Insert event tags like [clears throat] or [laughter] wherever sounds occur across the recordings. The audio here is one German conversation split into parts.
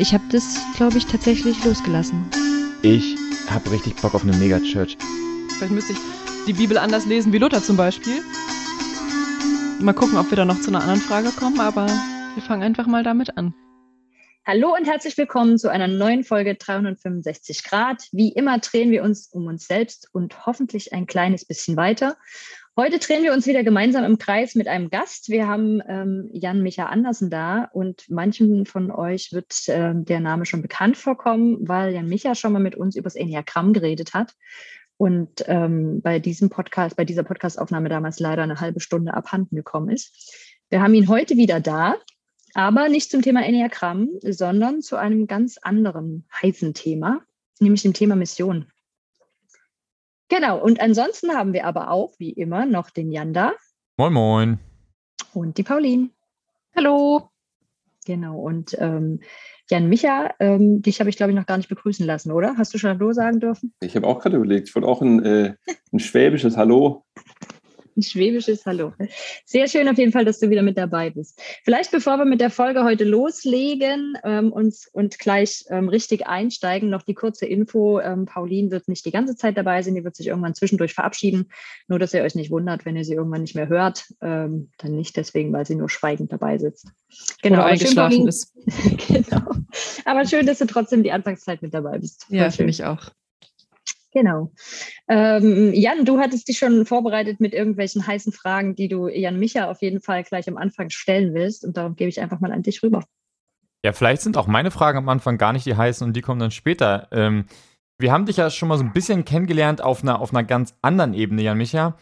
Ich habe das, glaube ich, tatsächlich losgelassen. Ich habe richtig Bock auf eine Megachurch. Vielleicht müsste ich die Bibel anders lesen wie Luther zum Beispiel. Mal gucken, ob wir da noch zu einer anderen Frage kommen, aber wir fangen einfach mal damit an. Hallo und herzlich willkommen zu einer neuen Folge 365 Grad. Wie immer drehen wir uns um uns selbst und hoffentlich ein kleines bisschen weiter. Heute drehen wir uns wieder gemeinsam im Kreis mit einem Gast. Wir haben ähm, Jan Micha Andersen da und manchen von euch wird äh, der Name schon bekannt vorkommen, weil Jan Micha schon mal mit uns über das Enneagramm geredet hat und ähm, bei diesem Podcast, bei dieser Podcastaufnahme damals leider eine halbe Stunde abhanden gekommen ist. Wir haben ihn heute wieder da, aber nicht zum Thema Enneagramm, sondern zu einem ganz anderen heißen Thema, nämlich dem Thema Mission. Genau, und ansonsten haben wir aber auch, wie immer, noch den Jan da. Moin, moin. Und die Pauline. Hallo. Genau, und ähm, Jan Micha, ähm, dich habe ich, glaube ich, noch gar nicht begrüßen lassen, oder? Hast du schon Hallo sagen dürfen? Ich habe auch gerade überlegt, ich wollte auch ein, äh, ein schwäbisches Hallo ein schwäbisches Hallo. Sehr schön auf jeden Fall, dass du wieder mit dabei bist. Vielleicht bevor wir mit der Folge heute loslegen ähm, uns, und gleich ähm, richtig einsteigen, noch die kurze Info. Ähm, Pauline wird nicht die ganze Zeit dabei sein, die wird sich irgendwann zwischendurch verabschieden. Nur, dass ihr euch nicht wundert, wenn ihr sie irgendwann nicht mehr hört. Ähm, dann nicht deswegen, weil sie nur schweigend dabei sitzt. Genau, Oder eingeschlafen schön, ist. genau. Aber schön, dass du trotzdem die Anfangszeit mit dabei bist. Ja, finde ich auch. Genau. Ähm, Jan, du hattest dich schon vorbereitet mit irgendwelchen heißen Fragen, die du Jan Micha auf jeden Fall gleich am Anfang stellen willst. Und darum gebe ich einfach mal an dich rüber. Ja, vielleicht sind auch meine Fragen am Anfang gar nicht die heißen und die kommen dann später. Ähm, wir haben dich ja schon mal so ein bisschen kennengelernt auf einer, auf einer ganz anderen Ebene, Jan Micha.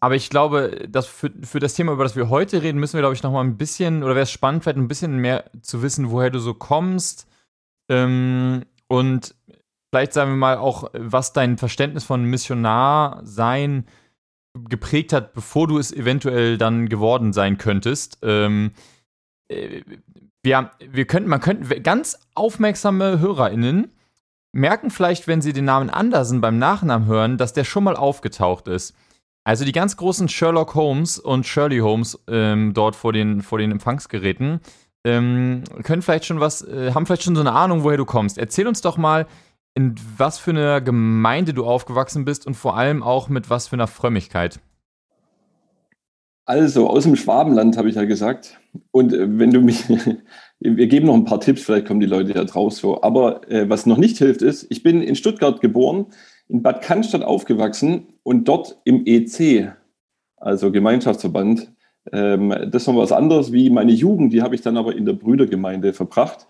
Aber ich glaube, dass für, für das Thema, über das wir heute reden, müssen wir, glaube ich, noch mal ein bisschen, oder wäre es spannend, vielleicht ein bisschen mehr zu wissen, woher du so kommst. Ähm, und vielleicht sagen wir mal auch, was dein Verständnis von Missionar sein geprägt hat, bevor du es eventuell dann geworden sein könntest. Ähm, äh, wir, wir könnten, man könnte ganz aufmerksame HörerInnen merken vielleicht, wenn sie den Namen Andersen beim Nachnamen hören, dass der schon mal aufgetaucht ist. Also die ganz großen Sherlock Holmes und Shirley Holmes ähm, dort vor den, vor den Empfangsgeräten ähm, können vielleicht schon was, äh, haben vielleicht schon so eine Ahnung, woher du kommst. Erzähl uns doch mal, in was für einer Gemeinde du aufgewachsen bist und vor allem auch mit was für einer Frömmigkeit. Also, aus dem Schwabenland habe ich ja gesagt. Und äh, wenn du mich, [laughs] wir geben noch ein paar Tipps, vielleicht kommen die Leute ja draus so. Aber äh, was noch nicht hilft, ist, ich bin in Stuttgart geboren, in Bad Cannstatt aufgewachsen und dort im EC, also Gemeinschaftsverband. Ähm, das ist noch was anderes wie meine Jugend, die habe ich dann aber in der Brüdergemeinde verbracht.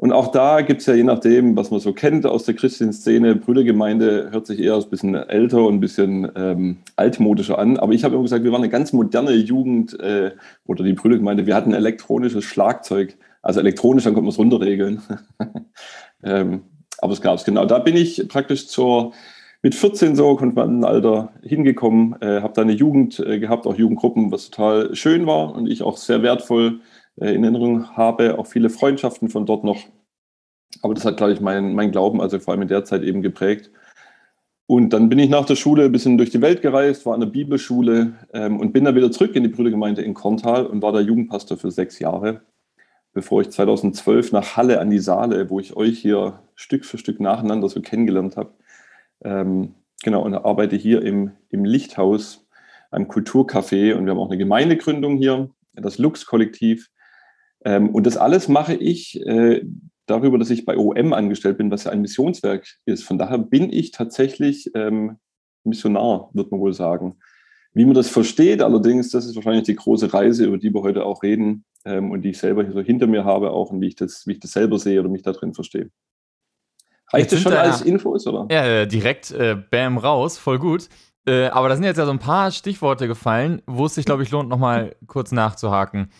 Und auch da gibt es ja je nachdem, was man so kennt aus der christlichen Szene, Brüdergemeinde hört sich eher ein bisschen älter und ein bisschen ähm, altmodischer an. Aber ich habe immer gesagt, wir waren eine ganz moderne Jugend äh, oder die Brüdergemeinde. Wir hatten elektronisches Schlagzeug. Also elektronisch, dann konnte man es runterregeln. [laughs] ähm, aber es gab es genau. Da bin ich praktisch zur, mit 14 so, konnte man ein Alter hingekommen, äh, habe da eine Jugend äh, gehabt, auch Jugendgruppen, was total schön war und ich auch sehr wertvoll in Erinnerung habe, auch viele Freundschaften von dort noch. Aber das hat, glaube ich, mein, mein Glauben, also vor allem in der Zeit eben geprägt. Und dann bin ich nach der Schule ein bisschen durch die Welt gereist, war an der Bibelschule ähm, und bin dann wieder zurück in die Brüdergemeinde in Korntal und war da Jugendpastor für sechs Jahre, bevor ich 2012 nach Halle an die Saale, wo ich euch hier Stück für Stück nacheinander so kennengelernt habe. Ähm, genau, und arbeite hier im, im Lichthaus, einem Kulturcafé und wir haben auch eine Gemeindegründung hier, das Lux-Kollektiv. Ähm, und das alles mache ich äh, darüber, dass ich bei OM angestellt bin, was ja ein Missionswerk ist. Von daher bin ich tatsächlich ähm, Missionar, wird man wohl sagen. Wie man das versteht, allerdings, das ist wahrscheinlich die große Reise, über die wir heute auch reden ähm, und die ich selber hier so hinter mir habe, auch und wie ich das, wie ich das selber sehe oder mich da drin verstehe. Reicht das schon da, als Infos, oder? Ja, direkt äh, Bam raus, voll gut. Äh, aber da sind jetzt ja so ein paar Stichworte gefallen, wo es sich, glaube ich, lohnt, nochmal kurz nachzuhaken.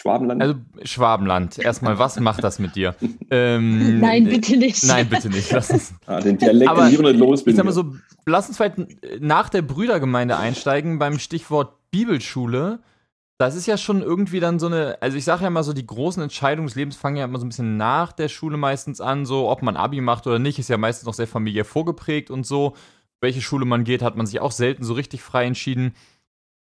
Schwabenland? Also Schwabenland. Erstmal, was macht das mit dir? [laughs] Ähm, nein, bitte nicht. Nein, bitte nicht. Lass uns. Ah, den Dialekt Aber, nicht los Ich sag mal so, lass uns vielleicht nach der Brüdergemeinde einsteigen beim Stichwort Bibelschule. Das ist ja schon irgendwie dann so eine, also ich sage ja mal so, die großen Entscheidungen des Lebens fangen ja immer so ein bisschen nach der Schule meistens an, so ob man Abi macht oder nicht, ist ja meistens noch sehr familiär vorgeprägt und so. Welche Schule man geht, hat man sich auch selten so richtig frei entschieden.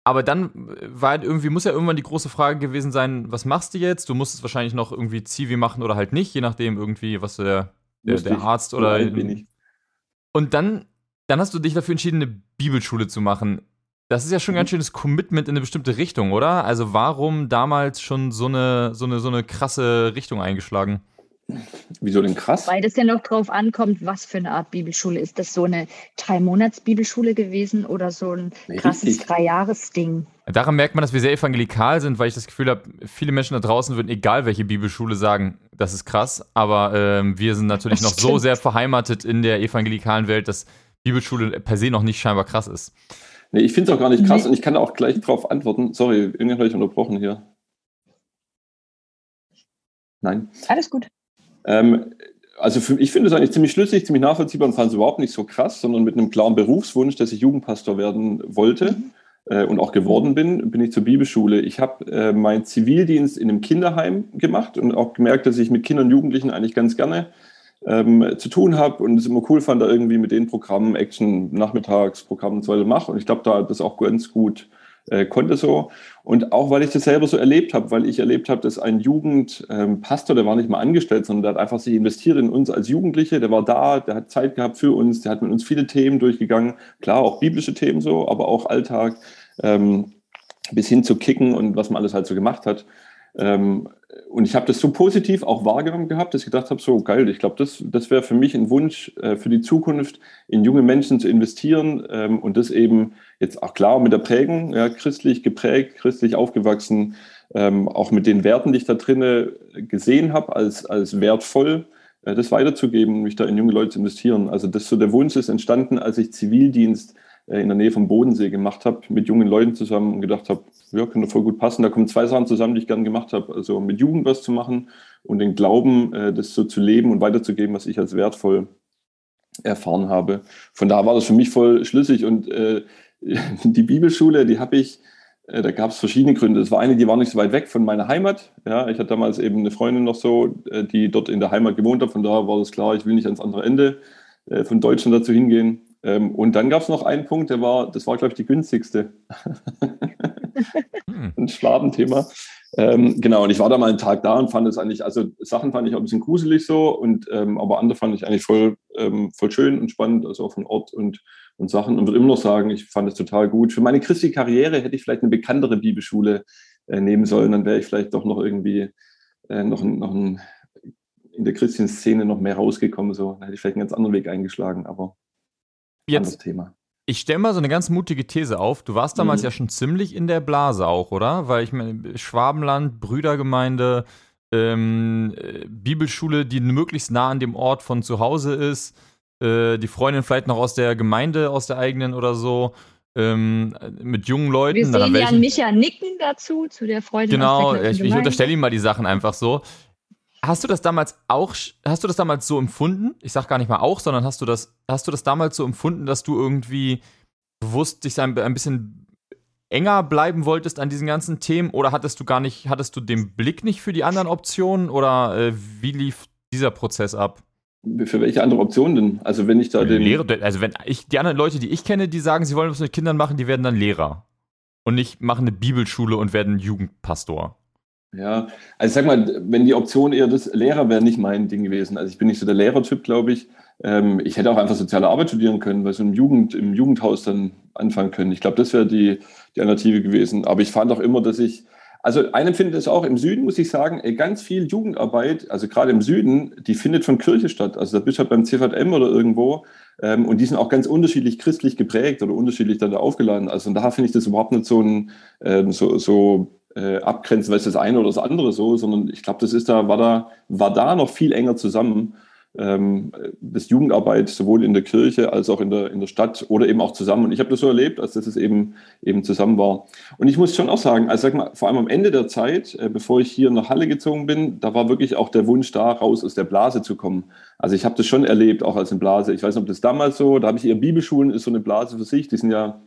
Aber dann war halt irgendwie, muss ja irgendwann die große Frage gewesen sein, was machst du jetzt? Du musstest wahrscheinlich noch irgendwie Zivi machen oder halt nicht, je nachdem irgendwie, was der, der, der Arzt oder. Und dann, dann hast du dich dafür entschieden, eine Bibelschule zu machen. Das ist ja schon ein ganz mhm. schönes Commitment in eine bestimmte Richtung, oder? Also warum damals schon so eine, so eine, so eine krasse Richtung eingeschlagen? Wieso denn krass? Weil das ja noch drauf ankommt, was für eine Art Bibelschule. Ist das so eine Drei-Monats-Bibelschule gewesen oder so ein krasses Drei-Jahres-Ding? Daran merkt man, dass wir sehr evangelikal sind, weil ich das Gefühl habe, viele Menschen da draußen würden, egal welche Bibelschule, sagen, das ist krass. Aber ähm, wir sind natürlich das noch stimmt. so sehr verheimatet in der evangelikalen Welt, dass Bibelschule per se noch nicht scheinbar krass ist. Nee, ich finde es auch gar nicht krass nee. und ich kann auch gleich darauf antworten. Sorry, irgendwann habe ich unterbrochen hier. Nein. Alles gut. Ähm, also für, ich finde es eigentlich ziemlich schlüssig, ziemlich nachvollziehbar und fand es überhaupt nicht so krass, sondern mit einem klaren Berufswunsch, dass ich Jugendpastor werden wollte mhm. äh, und auch geworden bin, bin ich zur Bibelschule. Ich habe äh, meinen Zivildienst in einem Kinderheim gemacht und auch gemerkt, dass ich mit Kindern und Jugendlichen eigentlich ganz gerne ähm, zu tun habe und es immer cool fand, da irgendwie mit den Programmen, Action, Nachmittagsprogrammen und so weiter mache. Und ich glaube, da das auch ganz gut äh, konnte so. Und auch weil ich das selber so erlebt habe, weil ich erlebt habe, dass ein Jugendpastor, ähm, der war nicht mal angestellt, sondern der hat einfach sich investiert in uns als Jugendliche, der war da, der hat Zeit gehabt für uns, der hat mit uns viele Themen durchgegangen, klar auch biblische Themen so, aber auch Alltag, ähm, bis hin zu Kicken und was man alles halt so gemacht hat. Ähm, und ich habe das so positiv auch wahrgenommen gehabt, dass ich gedacht habe, so geil, ich glaube, das, das wäre für mich ein Wunsch äh, für die Zukunft, in junge Menschen zu investieren ähm, und das eben jetzt auch klar mit der Prägung, ja, christlich geprägt, christlich aufgewachsen, ähm, auch mit den Werten, die ich da drinne gesehen habe, als, als wertvoll, äh, das weiterzugeben, mich da in junge Leute zu investieren. Also das so der Wunsch ist entstanden, als ich Zivildienst in der Nähe vom Bodensee gemacht habe, mit jungen Leuten zusammen und gedacht habe, ja, könnte voll gut passen. Da kommen zwei Sachen zusammen, die ich gerne gemacht habe. Also mit Jugend was zu machen und den Glauben, äh, das so zu leben und weiterzugeben, was ich als wertvoll erfahren habe. Von da war das für mich voll schlüssig und äh, [laughs] die Bibelschule, die habe ich, äh, da gab es verschiedene Gründe. Es war eine, die war nicht so weit weg von meiner Heimat. Ja, ich hatte damals eben eine Freundin noch so, äh, die dort in der Heimat gewohnt hat. Von daher war das klar, ich will nicht ans andere Ende äh, von Deutschland dazu hingehen. Ähm, und dann gab es noch einen Punkt, der war, das war, glaube ich, die günstigste. [laughs] Hm. Ein Schwabenthema. Ähm, genau, und ich war da mal einen Tag da und fand es eigentlich, also Sachen fand ich auch ein bisschen gruselig so, und ähm, aber andere fand ich eigentlich voll, ähm, voll schön und spannend, also auch von Ort und, und Sachen. Und würde immer noch sagen, ich fand es total gut. Für meine christliche Karriere hätte ich vielleicht eine bekanntere Bibelschule äh, nehmen sollen, dann wäre ich vielleicht doch noch irgendwie äh, noch, noch ein, in der christlichen Szene noch mehr rausgekommen. So, dann hätte ich vielleicht einen ganz anderen Weg eingeschlagen, aber Jetzt, Thema. Ich stelle mal so eine ganz mutige These auf. Du warst damals mhm. ja schon ziemlich in der Blase auch, oder? Weil ich meine, Schwabenland, Brüdergemeinde, ähm, äh, Bibelschule, die möglichst nah an dem Ort von zu Hause ist, äh, die Freundin vielleicht noch aus der Gemeinde, aus der eigenen oder so. Ähm, mit jungen Leuten. Wir sehen Jan Micha nicken dazu, zu der Freundin. Genau, ich, ich unterstelle ihm mal die Sachen einfach so. Hast du das damals auch, hast du das damals so empfunden? Ich sag gar nicht mal auch, sondern hast du das, hast du das damals so empfunden, dass du irgendwie bewusst dich ein, ein bisschen enger bleiben wolltest an diesen ganzen Themen oder hattest du gar nicht, hattest du den Blick nicht für die anderen Optionen oder äh, wie lief dieser Prozess ab? Für welche andere Optionen denn? Also wenn ich da den. Lehrer, also wenn ich, die anderen Leute, die ich kenne, die sagen, sie wollen was mit Kindern machen, die werden dann Lehrer. Und nicht machen eine Bibelschule und werden Jugendpastor. Ja, also sag mal, wenn die Option eher das Lehrer wäre nicht mein Ding gewesen. Also ich bin nicht so der Lehrertyp, glaube ich. Ähm, ich hätte auch einfach soziale Arbeit studieren können, weil so im, Jugend, im Jugendhaus dann anfangen können. Ich glaube, das wäre die, die Alternative gewesen. Aber ich fand auch immer, dass ich, also ein Empfinden ist auch im Süden, muss ich sagen, ganz viel Jugendarbeit, also gerade im Süden, die findet von Kirche statt. Also da bist du halt beim CVM oder irgendwo ähm, und die sind auch ganz unterschiedlich christlich geprägt oder unterschiedlich dann da aufgeladen. Also und daher finde ich das überhaupt nicht so ein, ähm, so, so äh, abgrenzen, weil es das eine oder das andere so, sondern ich glaube, das ist da, war da, war da noch viel enger zusammen. Ähm, das Jugendarbeit sowohl in der Kirche als auch in der, in der Stadt oder eben auch zusammen. Und ich habe das so erlebt, als dass es eben, eben zusammen war. Und ich muss schon auch sagen, also sag mal, vor allem am Ende der Zeit, äh, bevor ich hier nach Halle gezogen bin, da war wirklich auch der Wunsch da, raus aus der Blase zu kommen. Also ich habe das schon erlebt, auch als eine Blase. Ich weiß nicht, ob das damals so, da habe ich eher Bibelschulen, ist so eine Blase für sich, die sind ja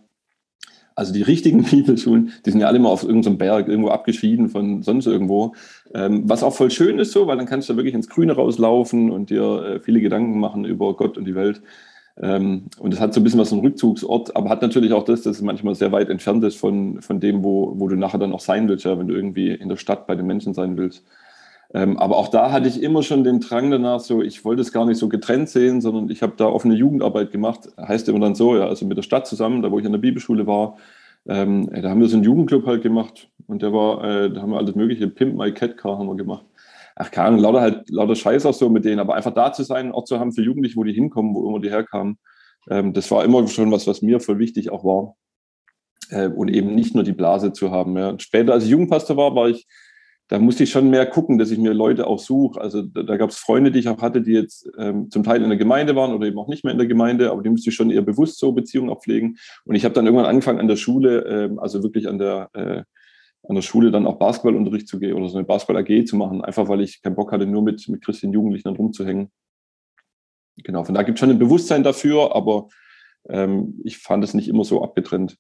also die richtigen [laughs] Bibelschulen, die sind ja alle immer auf irgendeinem Berg irgendwo abgeschieden von sonst irgendwo. Ähm, was auch voll schön ist so, weil dann kannst du wirklich ins Grüne rauslaufen und dir äh, viele Gedanken machen über Gott und die Welt. Ähm, und es hat so ein bisschen was ein Rückzugsort, aber hat natürlich auch das, dass es manchmal sehr weit entfernt ist von, von dem, wo, wo du nachher dann auch sein willst, ja, wenn du irgendwie in der Stadt bei den Menschen sein willst. Ähm, aber auch da hatte ich immer schon den Drang danach, so ich wollte es gar nicht so getrennt sehen, sondern ich habe da offene Jugendarbeit gemacht. Heißt immer dann so, ja, also mit der Stadt zusammen, da wo ich an der Bibelschule war, ähm, da haben wir so einen Jugendclub halt gemacht und der war, äh, da haben wir alles mögliche, Pimp My Cat Car haben wir gemacht. Ach, keine Ahnung, lauter halt, lauter Scheiß auch so mit denen, aber einfach da zu sein, auch zu haben für Jugendliche, wo die hinkommen, wo immer die herkamen, ähm, das war immer schon was, was mir voll wichtig auch war. Äh, und eben nicht nur die Blase zu haben. Ja. Später, als ich Jugendpastor war, war ich da musste ich schon mehr gucken, dass ich mir Leute auch suche. Also da, da gab es Freunde, die ich auch hatte, die jetzt ähm, zum Teil in der Gemeinde waren oder eben auch nicht mehr in der Gemeinde, aber die musste ich schon eher bewusst so Beziehungen pflegen. Und ich habe dann irgendwann angefangen an der Schule, ähm, also wirklich an der, äh, an der Schule dann auch Basketballunterricht zu gehen oder so eine Basketball-AG zu machen, einfach weil ich keinen Bock hatte, nur mit, mit christlichen Jugendlichen dann rumzuhängen. Genau, von da gibt es schon ein Bewusstsein dafür, aber ähm, ich fand es nicht immer so abgetrennt.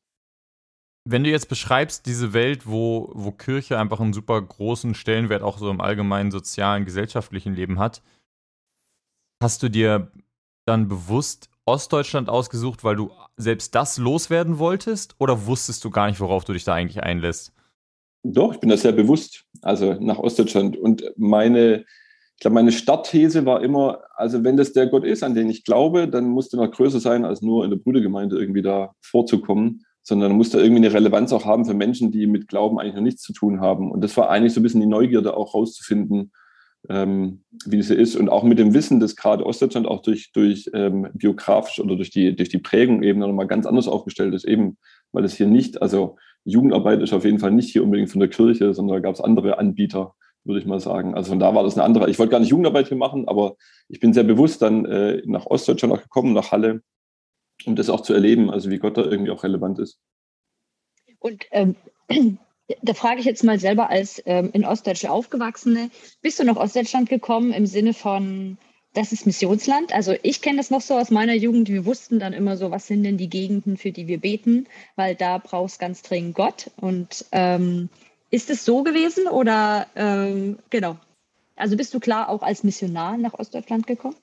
Wenn du jetzt beschreibst, diese Welt, wo, wo Kirche einfach einen super großen Stellenwert auch so im allgemeinen sozialen, gesellschaftlichen Leben hat, hast du dir dann bewusst Ostdeutschland ausgesucht, weil du selbst das loswerden wolltest? Oder wusstest du gar nicht, worauf du dich da eigentlich einlässt? Doch, ich bin da sehr bewusst, also nach Ostdeutschland. Und meine, ich glaube, meine Startthese war immer, also wenn das der Gott ist, an den ich glaube, dann muss der noch größer sein, als nur in der Brüdergemeinde irgendwie da vorzukommen sondern muss da irgendwie eine Relevanz auch haben für Menschen, die mit Glauben eigentlich noch nichts zu tun haben. Und das war eigentlich so ein bisschen die Neugierde auch rauszufinden, ähm, wie das ist. Und auch mit dem Wissen, dass gerade Ostdeutschland auch durch, durch ähm, biografisch oder durch die, durch die Prägung eben nochmal ganz anders aufgestellt ist, eben weil es hier nicht, also Jugendarbeit ist auf jeden Fall nicht hier unbedingt von der Kirche, sondern da gab es andere Anbieter, würde ich mal sagen. Also von da war das eine andere. Ich wollte gar nicht Jugendarbeit hier machen, aber ich bin sehr bewusst dann äh, nach Ostdeutschland auch gekommen, nach Halle, um das auch zu erleben, also wie Gott da irgendwie auch relevant ist. Und ähm, [clears throat] da frage ich jetzt mal selber als ähm, in Ostdeutschland aufgewachsene, bist du nach Ostdeutschland gekommen im Sinne von, das ist Missionsland? Also ich kenne das noch so aus meiner Jugend, wir wussten dann immer so, was sind denn die Gegenden, für die wir beten, weil da brauchst ganz dringend Gott. Und ähm, ist es so gewesen oder ähm, genau? Also bist du klar auch als Missionar nach Ostdeutschland gekommen?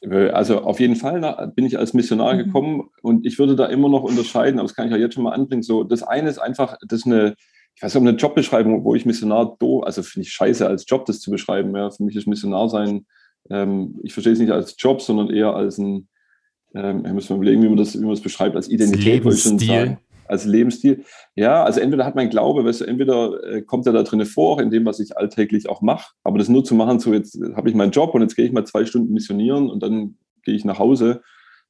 Also auf jeden Fall bin ich als Missionar mhm. gekommen und ich würde da immer noch unterscheiden, aber das kann ich ja jetzt schon mal anbringen. So, das eine ist einfach, das ist eine, ich weiß nicht, eine Jobbeschreibung, wo ich Missionar do, also finde ich scheiße als Job das zu beschreiben. Ja. Für mich ist Missionar sein, ähm, ich verstehe es nicht als Job, sondern eher als ein, ähm, ich muss mal überlegen, wie man das, wie man das beschreibt, als Identität, sagen als Lebensstil. Ja, also entweder hat mein Glaube, weißt du, entweder äh, kommt er da drin vor, in dem, was ich alltäglich auch mache, aber das nur zu machen, so jetzt habe ich meinen Job und jetzt gehe ich mal zwei Stunden missionieren und dann gehe ich nach Hause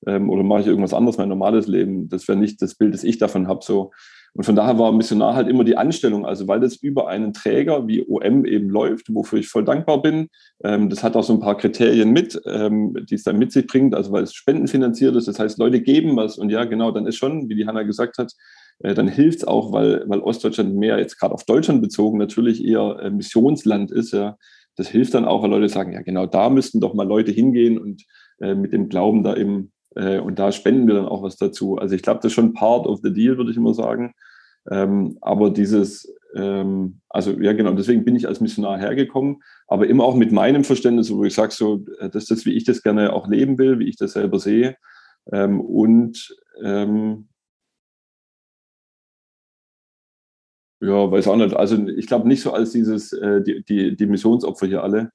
ähm, oder mache ich irgendwas anderes, mein normales Leben. Das wäre nicht das Bild, das ich davon habe. So. Und von daher war Missionar halt immer die Anstellung, also weil das über einen Träger wie OM eben läuft, wofür ich voll dankbar bin. Ähm, das hat auch so ein paar Kriterien mit, ähm, die es dann mit sich bringt, also weil es spendenfinanziert ist. Das heißt, Leute geben was und ja, genau, dann ist schon, wie die Hanna gesagt hat, äh, dann hilft es auch, weil, weil Ostdeutschland mehr jetzt gerade auf Deutschland bezogen natürlich eher äh, Missionsland ist. Ja. Das hilft dann auch, weil Leute sagen, ja genau, da müssten doch mal Leute hingehen und äh, mit dem Glauben da eben äh, und da spenden wir dann auch was dazu. Also ich glaube, das ist schon part of the deal, würde ich immer sagen. Ähm, aber dieses, ähm, also ja genau, deswegen bin ich als Missionar hergekommen, aber immer auch mit meinem Verständnis, wo ich sage, so, äh, das ist das, wie ich das gerne auch leben will, wie ich das selber sehe. Ähm, und ähm, ja, weiß auch nicht. Also ich glaube nicht so als dieses, äh, die, die, die Missionsopfer hier alle.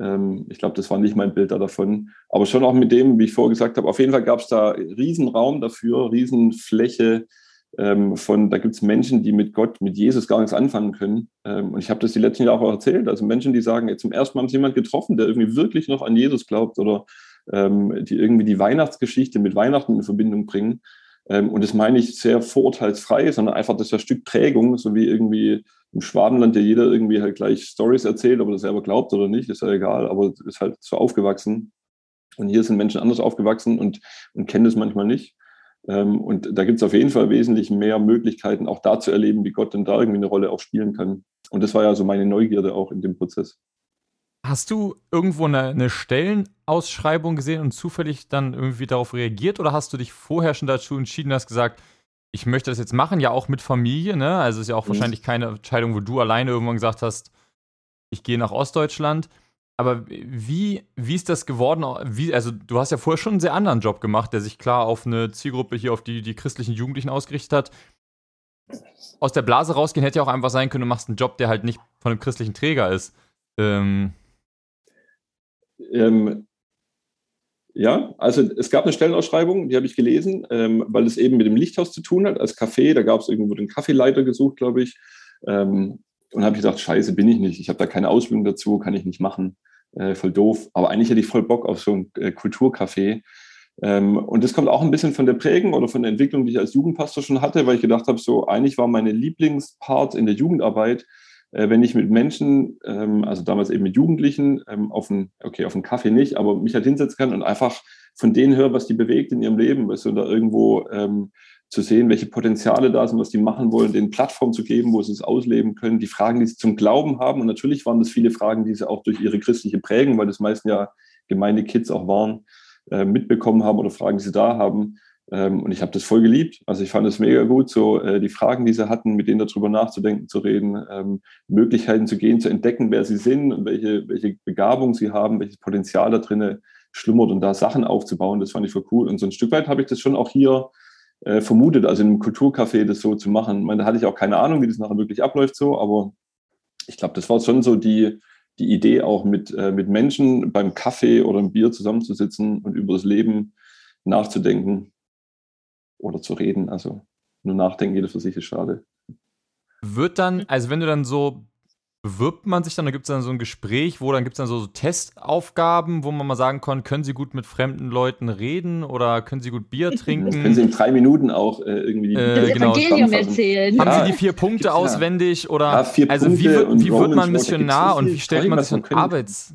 Ähm, ich glaube, das war nicht mein Bild da davon. Aber schon auch mit dem, wie ich vorher gesagt habe, auf jeden Fall gab es da Riesenraum dafür, Riesenfläche ähm, von, da gibt es Menschen, die mit Gott, mit Jesus gar nichts anfangen können. Ähm, und ich habe das die letzten Jahre auch erzählt. Also Menschen, die sagen, zum ersten Mal haben sie jemanden getroffen, der irgendwie wirklich noch an Jesus glaubt oder die irgendwie die Weihnachtsgeschichte mit Weihnachten in Verbindung bringen. Ähm, und das meine ich sehr vorurteilsfrei, sondern einfach das ist ein Stück Prägung, so wie irgendwie im Schwabenland ja jeder irgendwie halt gleich Stories erzählt, ob er das selber glaubt oder nicht, ist ja egal, aber ist halt so aufgewachsen. Und hier sind Menschen anders aufgewachsen und, und kennen das manchmal nicht. Ähm, und da gibt es auf jeden Fall wesentlich mehr Möglichkeiten, auch da zu erleben, wie Gott denn da irgendwie eine Rolle auch spielen kann. Und das war ja so meine Neugierde auch in dem Prozess. Hast du irgendwo eine, eine, Stellenausschreibung gesehen und zufällig dann irgendwie darauf reagiert oder hast du dich vorher schon dazu entschieden, hast gesagt, ich möchte das jetzt machen, ja auch mit Familie, ne? Also ist ja auch mhm. wahrscheinlich keine Entscheidung, wo du alleine irgendwann gesagt hast, ich gehe nach Ostdeutschland. aber wie, wie ist das geworden? Wie, also, du hast ja vorher schon einen sehr anderen Job gemacht, der sich klar auf eine Zielgruppe hier, auf die, die christlichen Jugendlichen ausgerichtet hat. Aus der Blase rausgehen hätte ja auch einfach sein können, du machst einen Job, der halt nicht von einem christlichen Träger ist. Ähm. Ähm, ja, also es gab eine Stellenausschreibung, die habe ich gelesen, ähm, weil es eben mit dem Lichthaus zu tun hat, als Café. Da gab es irgendwo den Kaffeeleiter gesucht, glaube ich. Ähm, und habe gedacht, scheiße, bin ich nicht. Ich habe da keine Ausbildung dazu, kann ich nicht machen. Äh, voll doof. Aber eigentlich hätte ich voll Bock auf so ein äh, Kulturcafé. Ähm, und das kommt auch ein bisschen von der Prägung oder von der Entwicklung, die ich als Jugendpastor schon hatte, weil ich gedacht habe, so eigentlich war meine Lieblingspart in der Jugendarbeit, wenn ich mit Menschen, ähm, also damals eben mit Jugendlichen, ähm, auf einen, okay, auf einen Kaffee nicht, aber mich halt hinsetzen kann und einfach von denen höre, was die bewegt in ihrem Leben, weißt du, da irgendwo ähm, zu sehen, welche Potenziale da sind, was die machen wollen, den Plattform zu geben, wo sie es ausleben können, die Fragen, die sie zum Glauben haben. Und natürlich waren das viele Fragen, die sie auch durch ihre christliche Prägung, weil das meisten ja Gemeindekids auch waren, äh, mitbekommen haben oder Fragen, die sie da haben. Ähm, und ich habe das voll geliebt. Also ich fand es mega gut, so äh, die Fragen, die sie hatten, mit denen darüber nachzudenken, zu reden, ähm, Möglichkeiten zu gehen, zu entdecken, wer sie sind und welche, welche Begabung sie haben, welches Potenzial da drinnen schlummert und da Sachen aufzubauen. Das fand ich voll cool. Und so ein Stück weit habe ich das schon auch hier äh, vermutet, also in einem Kulturcafé das so zu machen. Ich meine, da hatte ich auch keine Ahnung, wie das nachher wirklich abläuft so, aber ich glaube, das war schon so die, die Idee, auch mit, äh, mit Menschen beim Kaffee oder im Bier zusammenzusitzen und über das Leben nachzudenken oder zu reden. Also nur nachdenken, jeder für sich ist schade. Wird dann, also wenn du dann so bewirbt man sich dann, da gibt es dann so ein Gespräch, wo dann gibt es dann so, so, Testaufgaben, wo man mal sagen kann, können Sie gut mit fremden Leuten reden oder können Sie gut Bier [laughs] trinken? Das können Sie in drei Minuten auch äh, irgendwie die äh, das genau. Evangelium erzählen. Haben ja, Sie die vier Punkte ja. auswendig oder ja, vier also Punkte wie, wie wird man Missionar und wie stellt man sich Arbeits...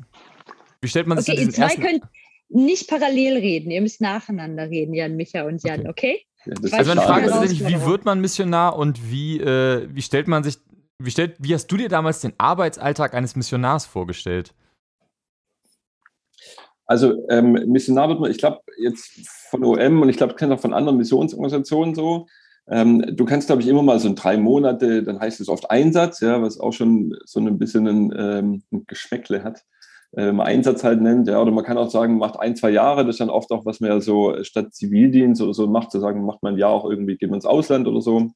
Wie stellt man sich okay, ihr zwei könnt nicht parallel reden, ihr müsst nacheinander reden, Jan, Micha und Jan, okay? okay? Also meine Frage ist tatsächlich, wie wird man Missionar und wie, äh, wie stellt man sich wie, stellt, wie hast du dir damals den Arbeitsalltag eines Missionars vorgestellt? Also ähm, Missionar wird man, ich glaube, jetzt von OM und ich glaube, kennt auch von anderen Missionsorganisationen so. Ähm, du kannst, glaube ich, immer mal so in drei Monate, dann heißt es oft Einsatz, ja, was auch schon so ein bisschen ein, ähm, ein Geschmäckle hat. Ähm, Einsatz halt nennt, ja, oder man kann auch sagen, macht ein, zwei Jahre, das ist dann oft auch, was man ja so statt Zivildienst oder so macht, zu sagen, macht man ein Jahr auch irgendwie, geht man ins Ausland oder so.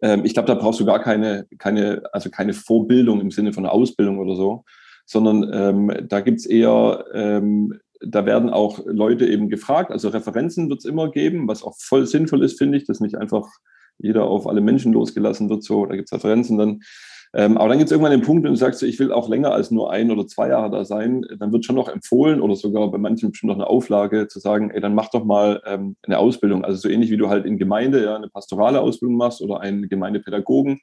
Ähm, ich glaube, da brauchst du gar keine, keine, also keine Vorbildung im Sinne von Ausbildung oder so, sondern ähm, da gibt es eher, ähm, da werden auch Leute eben gefragt, also Referenzen wird es immer geben, was auch voll sinnvoll ist, finde ich, dass nicht einfach jeder auf alle Menschen losgelassen wird, so, da gibt es Referenzen dann. Ähm, aber dann gibt es irgendwann den Punkt, wenn du sagst, ich will auch länger als nur ein oder zwei Jahre da sein, dann wird schon noch empfohlen oder sogar bei manchen bestimmt noch eine Auflage zu sagen, ey, dann mach doch mal ähm, eine Ausbildung. Also so ähnlich wie du halt in Gemeinde ja, eine pastorale Ausbildung machst oder einen Gemeindepädagogen.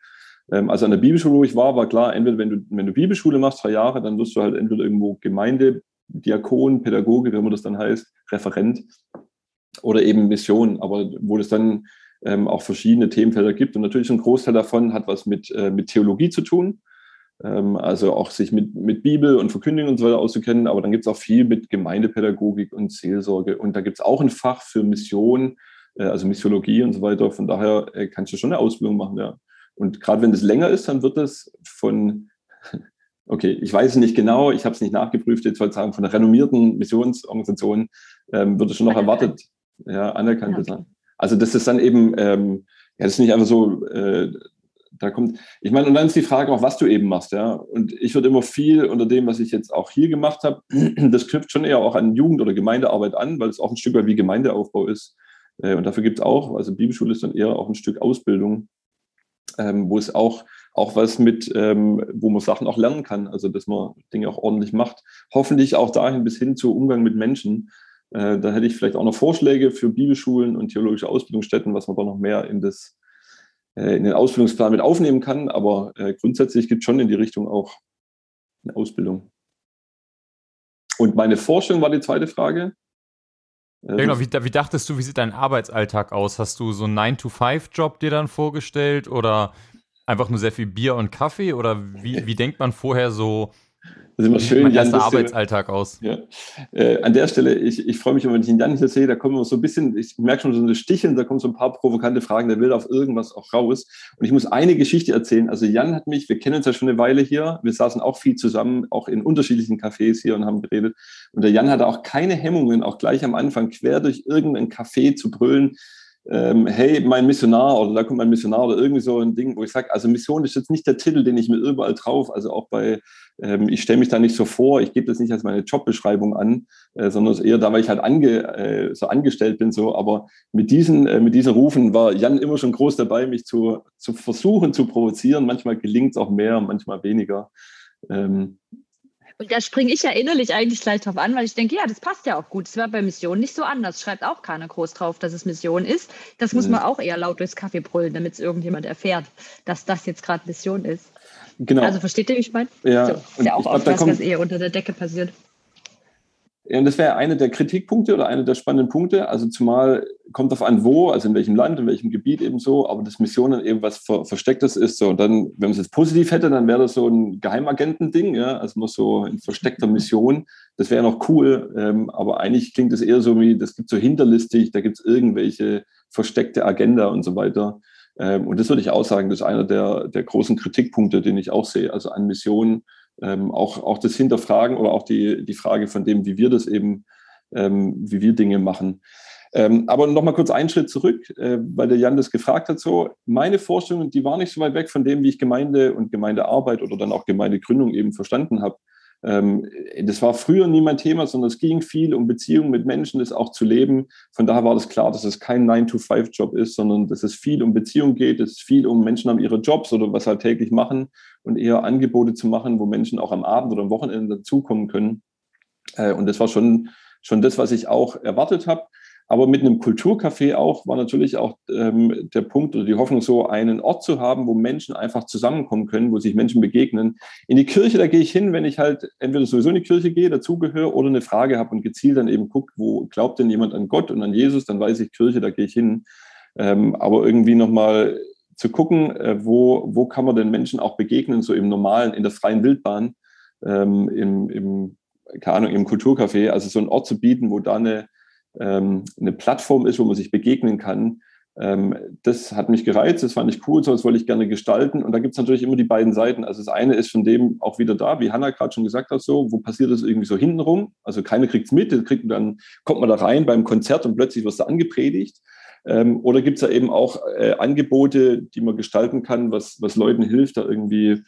Ähm, also an der Bibelschule, wo ich war, war klar, entweder wenn du, wenn du Bibelschule machst, drei Jahre, dann wirst du halt entweder irgendwo Gemeindediakon, Pädagoge, wie immer das dann heißt, Referent oder eben Mission. Aber wo das dann ähm, auch verschiedene Themenfelder gibt. Und natürlich ein Großteil davon hat was mit, äh, mit Theologie zu tun. Ähm, also auch sich mit, mit Bibel und Verkündigung und so weiter auszukennen. Aber dann gibt es auch viel mit Gemeindepädagogik und Seelsorge. Und da gibt es auch ein Fach für Mission, äh, also Missiologie und so weiter. Von daher äh, kannst du schon eine Ausbildung machen, ja. Und gerade wenn das länger ist, dann wird das von, [laughs] okay, ich weiß es nicht genau, ich habe es nicht nachgeprüft, jetzt sozusagen von einer renommierten Missionsorganisation ähm, wird es schon noch erwartet, ja, anerkannt okay. Also das ist dann eben, ähm, ja, das ist nicht einfach so, äh, da kommt, ich meine, und dann ist die Frage auch, was du eben machst, ja. Und ich würde immer viel unter dem, was ich jetzt auch hier gemacht habe, [clears throat] das knüpft schon eher auch an Jugend- oder Gemeindearbeit an, weil es auch ein Stück weit wie Gemeindeaufbau ist. Äh, und dafür gibt es auch, also Bibelschule ist dann eher auch ein Stück Ausbildung, ähm, wo es auch, auch was mit, ähm, wo man Sachen auch lernen kann, also dass man Dinge auch ordentlich macht. Hoffentlich auch dahin bis hin zu Umgang mit Menschen. Äh, da hätte ich vielleicht auch noch Vorschläge für Bibelschulen und theologische Ausbildungsstätten, was man da noch mehr in, das, äh, in den Ausbildungsplan mit aufnehmen kann. Aber äh, grundsätzlich gibt es schon in die Richtung auch eine Ausbildung. Und meine Vorstellung war die zweite Frage. Ja, genau, wie, wie, dachtest du, wie sieht dein Arbeitsalltag aus? Hast du so einen 9-to-5-Job dir dann vorgestellt oder einfach nur sehr viel Bier und Kaffee? Oder wie, [laughs] wie denkt man vorher so Das ist immer schön. Mein erster Arbeitsalltag aus. Ja. Äh, an der Stelle, ich, ich freue mich immer, wenn ich den Jan hier sehe, da kommen wir so ein bisschen, ich merke schon so eine Sticheln, da kommen so ein paar provokante Fragen, der will auf irgendwas auch raus. Und ich muss eine Geschichte erzählen. Also Jan hat mich, wir kennen uns ja schon eine Weile hier, wir saßen auch viel zusammen, auch in unterschiedlichen Cafés hier und haben geredet. Und der Jan hatte auch keine Hemmungen, auch gleich am Anfang quer durch irgendein Café zu brüllen ähm, hey, mein Missionar oder da kommt mein Missionar oder irgendwie so ein Ding, wo ich sage, also Mission ist jetzt nicht der Titel, den ich mir überall drauf, also auch bei, ähm, ich stelle mich da nicht so vor, ich gebe das nicht als meine Jobbeschreibung an, äh, sondern eher da, weil ich halt ange, äh, so angestellt bin, so, aber mit diesen, äh, mit diesen Rufen war Jan immer schon groß dabei, mich zu, zu versuchen zu provozieren, manchmal gelingt es auch mehr, manchmal weniger. Ähm, und da springe ich ja innerlich eigentlich gleich drauf an, weil ich denke, ja, das passt ja auch gut. Es war bei Mission nicht so anders. Schreibt auch keiner groß drauf, dass es Mission ist. Das muss mhm. man auch eher laut durchs Kaffee brüllen, damit es irgendjemand erfährt, dass das jetzt gerade Mission ist. Genau. Also versteht ihr, wie ich meine? Ja. So, ist ja auch oft was, was eher unter der Decke passiert. Und das wäre einer der Kritikpunkte oder einer der spannenden Punkte. Also zumal kommt auf an, wo, also in welchem Land, in welchem Gebiet eben so, aber das Mission dann eben was Ver Verstecktes ist. So. Und dann, wenn man es jetzt positiv hätte, dann wäre das so ein Geheimagentending, ja, also nur so in versteckter Mission. Das wäre noch cool, ähm, aber eigentlich klingt es eher so wie, das gibt so hinterlistig, da gibt es irgendwelche versteckte Agenda und so weiter. Ähm, und das würde ich auch sagen, das ist einer der, der großen Kritikpunkte, den ich auch sehe, also an Missionen ähm, auch, auch das Hinterfragen oder auch die, die Frage von dem, wie wir das eben, ähm, wie wir Dinge machen. Ähm, aber nochmal kurz einen Schritt zurück, äh, weil der Jan das gefragt hat. So, meine Vorstellung, die war nicht so weit weg von dem, wie ich Gemeinde und Gemeindearbeit oder dann auch Gemeindegründung eben verstanden habe. Ähm, das war früher nie mein Thema, sondern es ging viel um Beziehungen mit Menschen, das auch zu leben. Von daher war das klar, dass es kein 9-to-5-Job ist, sondern dass es viel um Beziehungen geht, es ist viel um Menschen haben ihre Jobs oder was halt täglich machen und eher Angebote zu machen, wo Menschen auch am Abend oder am Wochenende dazukommen können. Äh, und das war schon, schon das, was ich auch erwartet habe. Aber mit einem Kulturcafé auch war natürlich auch ähm, der Punkt oder die Hoffnung, so einen Ort zu haben, wo Menschen einfach zusammenkommen können, wo sich Menschen begegnen. In die Kirche, da gehe ich hin, wenn ich halt entweder sowieso in die Kirche gehe, dazugehöre oder eine Frage habe und gezielt dann eben gucke, wo glaubt denn jemand an Gott und an Jesus, dann weiß ich Kirche, da gehe ich hin. Ähm, aber irgendwie nochmal zu gucken, äh, wo, wo kann man den Menschen auch begegnen, so im normalen, in der freien Wildbahn, ähm, im, im, keine Ahnung, im Kulturcafé, also so einen Ort zu bieten, wo da eine eine Plattform ist, wo man sich begegnen kann. Ähm, das hat mich gereizt, das fand ich cool, so das wollte ich gerne gestalten. Und da gibt es natürlich immer die beiden Seiten. Also das eine ist von dem auch wieder da, wie Hanna gerade schon gesagt hat, so, wo passiert das irgendwie so hintenrum? Also keiner kriegt es mit, kriegt dann kommt man da rein beim Konzert und plötzlich wird da angepredigt. Ähm, oder gibt es da eben auch äh, Angebote, die man gestalten kann, was, was Leuten hilft, da irgendwie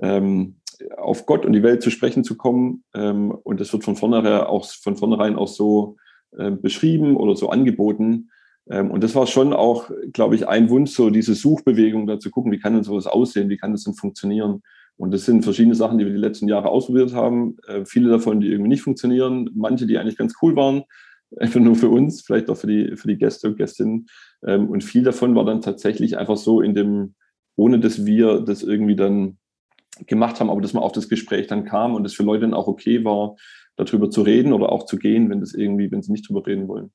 ähm, auf Gott und die Welt zu sprechen zu kommen. Ähm, und das wird von vornherein auch, von vornherein auch so äh, beschrieben oder so angeboten. Ähm, und das war schon auch, glaube ich, ein Wunsch, so diese Suchbewegung da zu gucken, wie kann denn sowas aussehen, wie kann das denn funktionieren. Und das sind verschiedene Sachen, die wir die letzten Jahre ausprobiert haben. Äh, viele davon, die irgendwie nicht funktionieren, manche, die eigentlich ganz cool waren, [laughs] einfach nur für uns, vielleicht auch für die, für die Gäste und Gästinnen. Ähm, und viel davon war dann tatsächlich einfach so in dem, ohne dass wir das irgendwie dann gemacht haben, aber dass man auf das Gespräch dann kam und es für Leute dann auch okay war, darüber zu reden oder auch zu gehen, wenn das irgendwie, wenn sie nicht drüber reden wollen.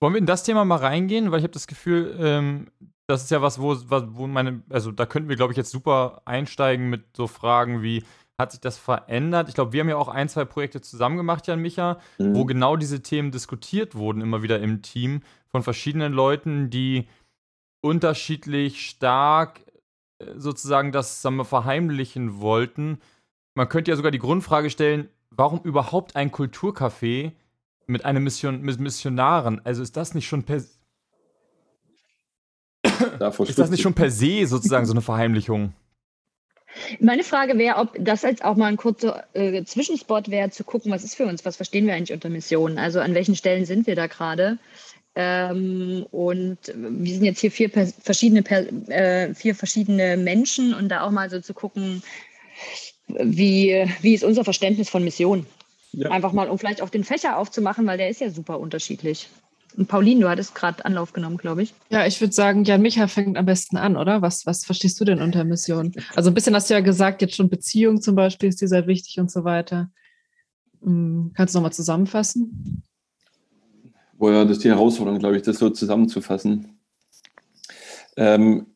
Wollen wir in das Thema mal reingehen? Weil ich habe das Gefühl, ähm, das ist ja was, wo, wo meine, also da könnten wir, glaube ich, jetzt super einsteigen mit so Fragen wie, hat sich das verändert? Ich glaube, wir haben ja auch ein, zwei Projekte zusammen gemacht, Jan Micha, mhm. wo genau diese Themen diskutiert wurden, immer wieder im Team von verschiedenen Leuten, die unterschiedlich stark äh, sozusagen das sagen wir, verheimlichen wollten. Man könnte ja sogar die Grundfrage stellen, warum überhaupt ein Kulturcafé mit einem Mission, mit Missionaren? Also ist das nicht schon per [coughs] ist das nicht schon per se sozusagen so eine Verheimlichung? Meine Frage wäre, ob das jetzt auch mal ein kurzer äh, Zwischenspot wäre, zu gucken, was ist für uns, was verstehen wir eigentlich unter Mission? Also an welchen Stellen sind wir da gerade? Ähm, und wir sind jetzt hier vier verschiedene, äh, vier verschiedene Menschen und da auch mal so zu gucken, wie, wie ist unser Verständnis von Mission? Ja. Einfach mal, um vielleicht auch den Fächer aufzumachen, weil der ist ja super unterschiedlich. Und Pauline, du hattest gerade Anlauf genommen, glaube ich. Ja, ich würde sagen, Jan Micha fängt am besten an, oder? Was, was verstehst du denn unter Mission? Also ein bisschen hast du ja gesagt, jetzt schon Beziehung zum Beispiel ist dir sehr wichtig und so weiter. Hm, kannst du nochmal zusammenfassen? Boah, das ist die Herausforderung, glaube ich, das so zusammenzufassen. Ähm,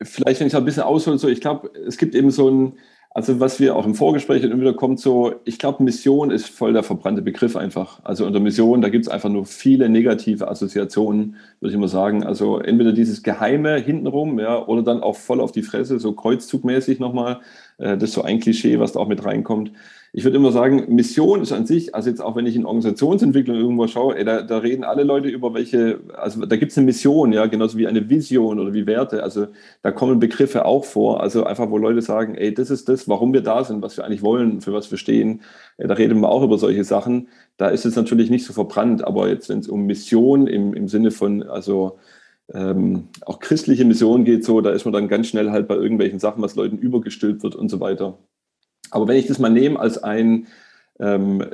vielleicht, wenn ich da ein bisschen aushole, so, ich glaube, es gibt eben so ein, Also was wir auch im Vorgespräch immer wieder kommt, so, ich glaube, Mission ist voll der verbrannte Begriff einfach. Also unter Mission, da gibt es einfach nur viele negative Assoziationen, würde ich immer sagen. Also entweder dieses Geheime hintenrum, ja, oder dann auch voll auf die Fresse, so kreuzzugmäßig nochmal. Äh, das ist so ein Klischee, was da auch mit reinkommt ich würde immer sagen, Mission ist an sich, also jetzt auch wenn ich in Organisationsentwicklung irgendwo schaue, ey, da, da, reden alle Leute über welche, also da gibt es eine Mission, ja, genauso wie eine Vision oder wie Werte. Also da kommen Begriffe auch vor, also einfach, wo Leute sagen, ey, das ist das, warum wir da sind, was wir eigentlich wollen, für was wir stehen. Ey, da reden wir auch über solche Sachen. Da ist es natürlich nicht so verbrannt, aber jetzt, wenn es um Mission im, im Sinne von, also ähm, auch christliche Mission geht so, da ist man dann ganz schnell halt bei irgendwelchen Sachen, was Leuten übergestülpt wird und so weiter. Aber wenn ich das mal nehme als ein, ähm,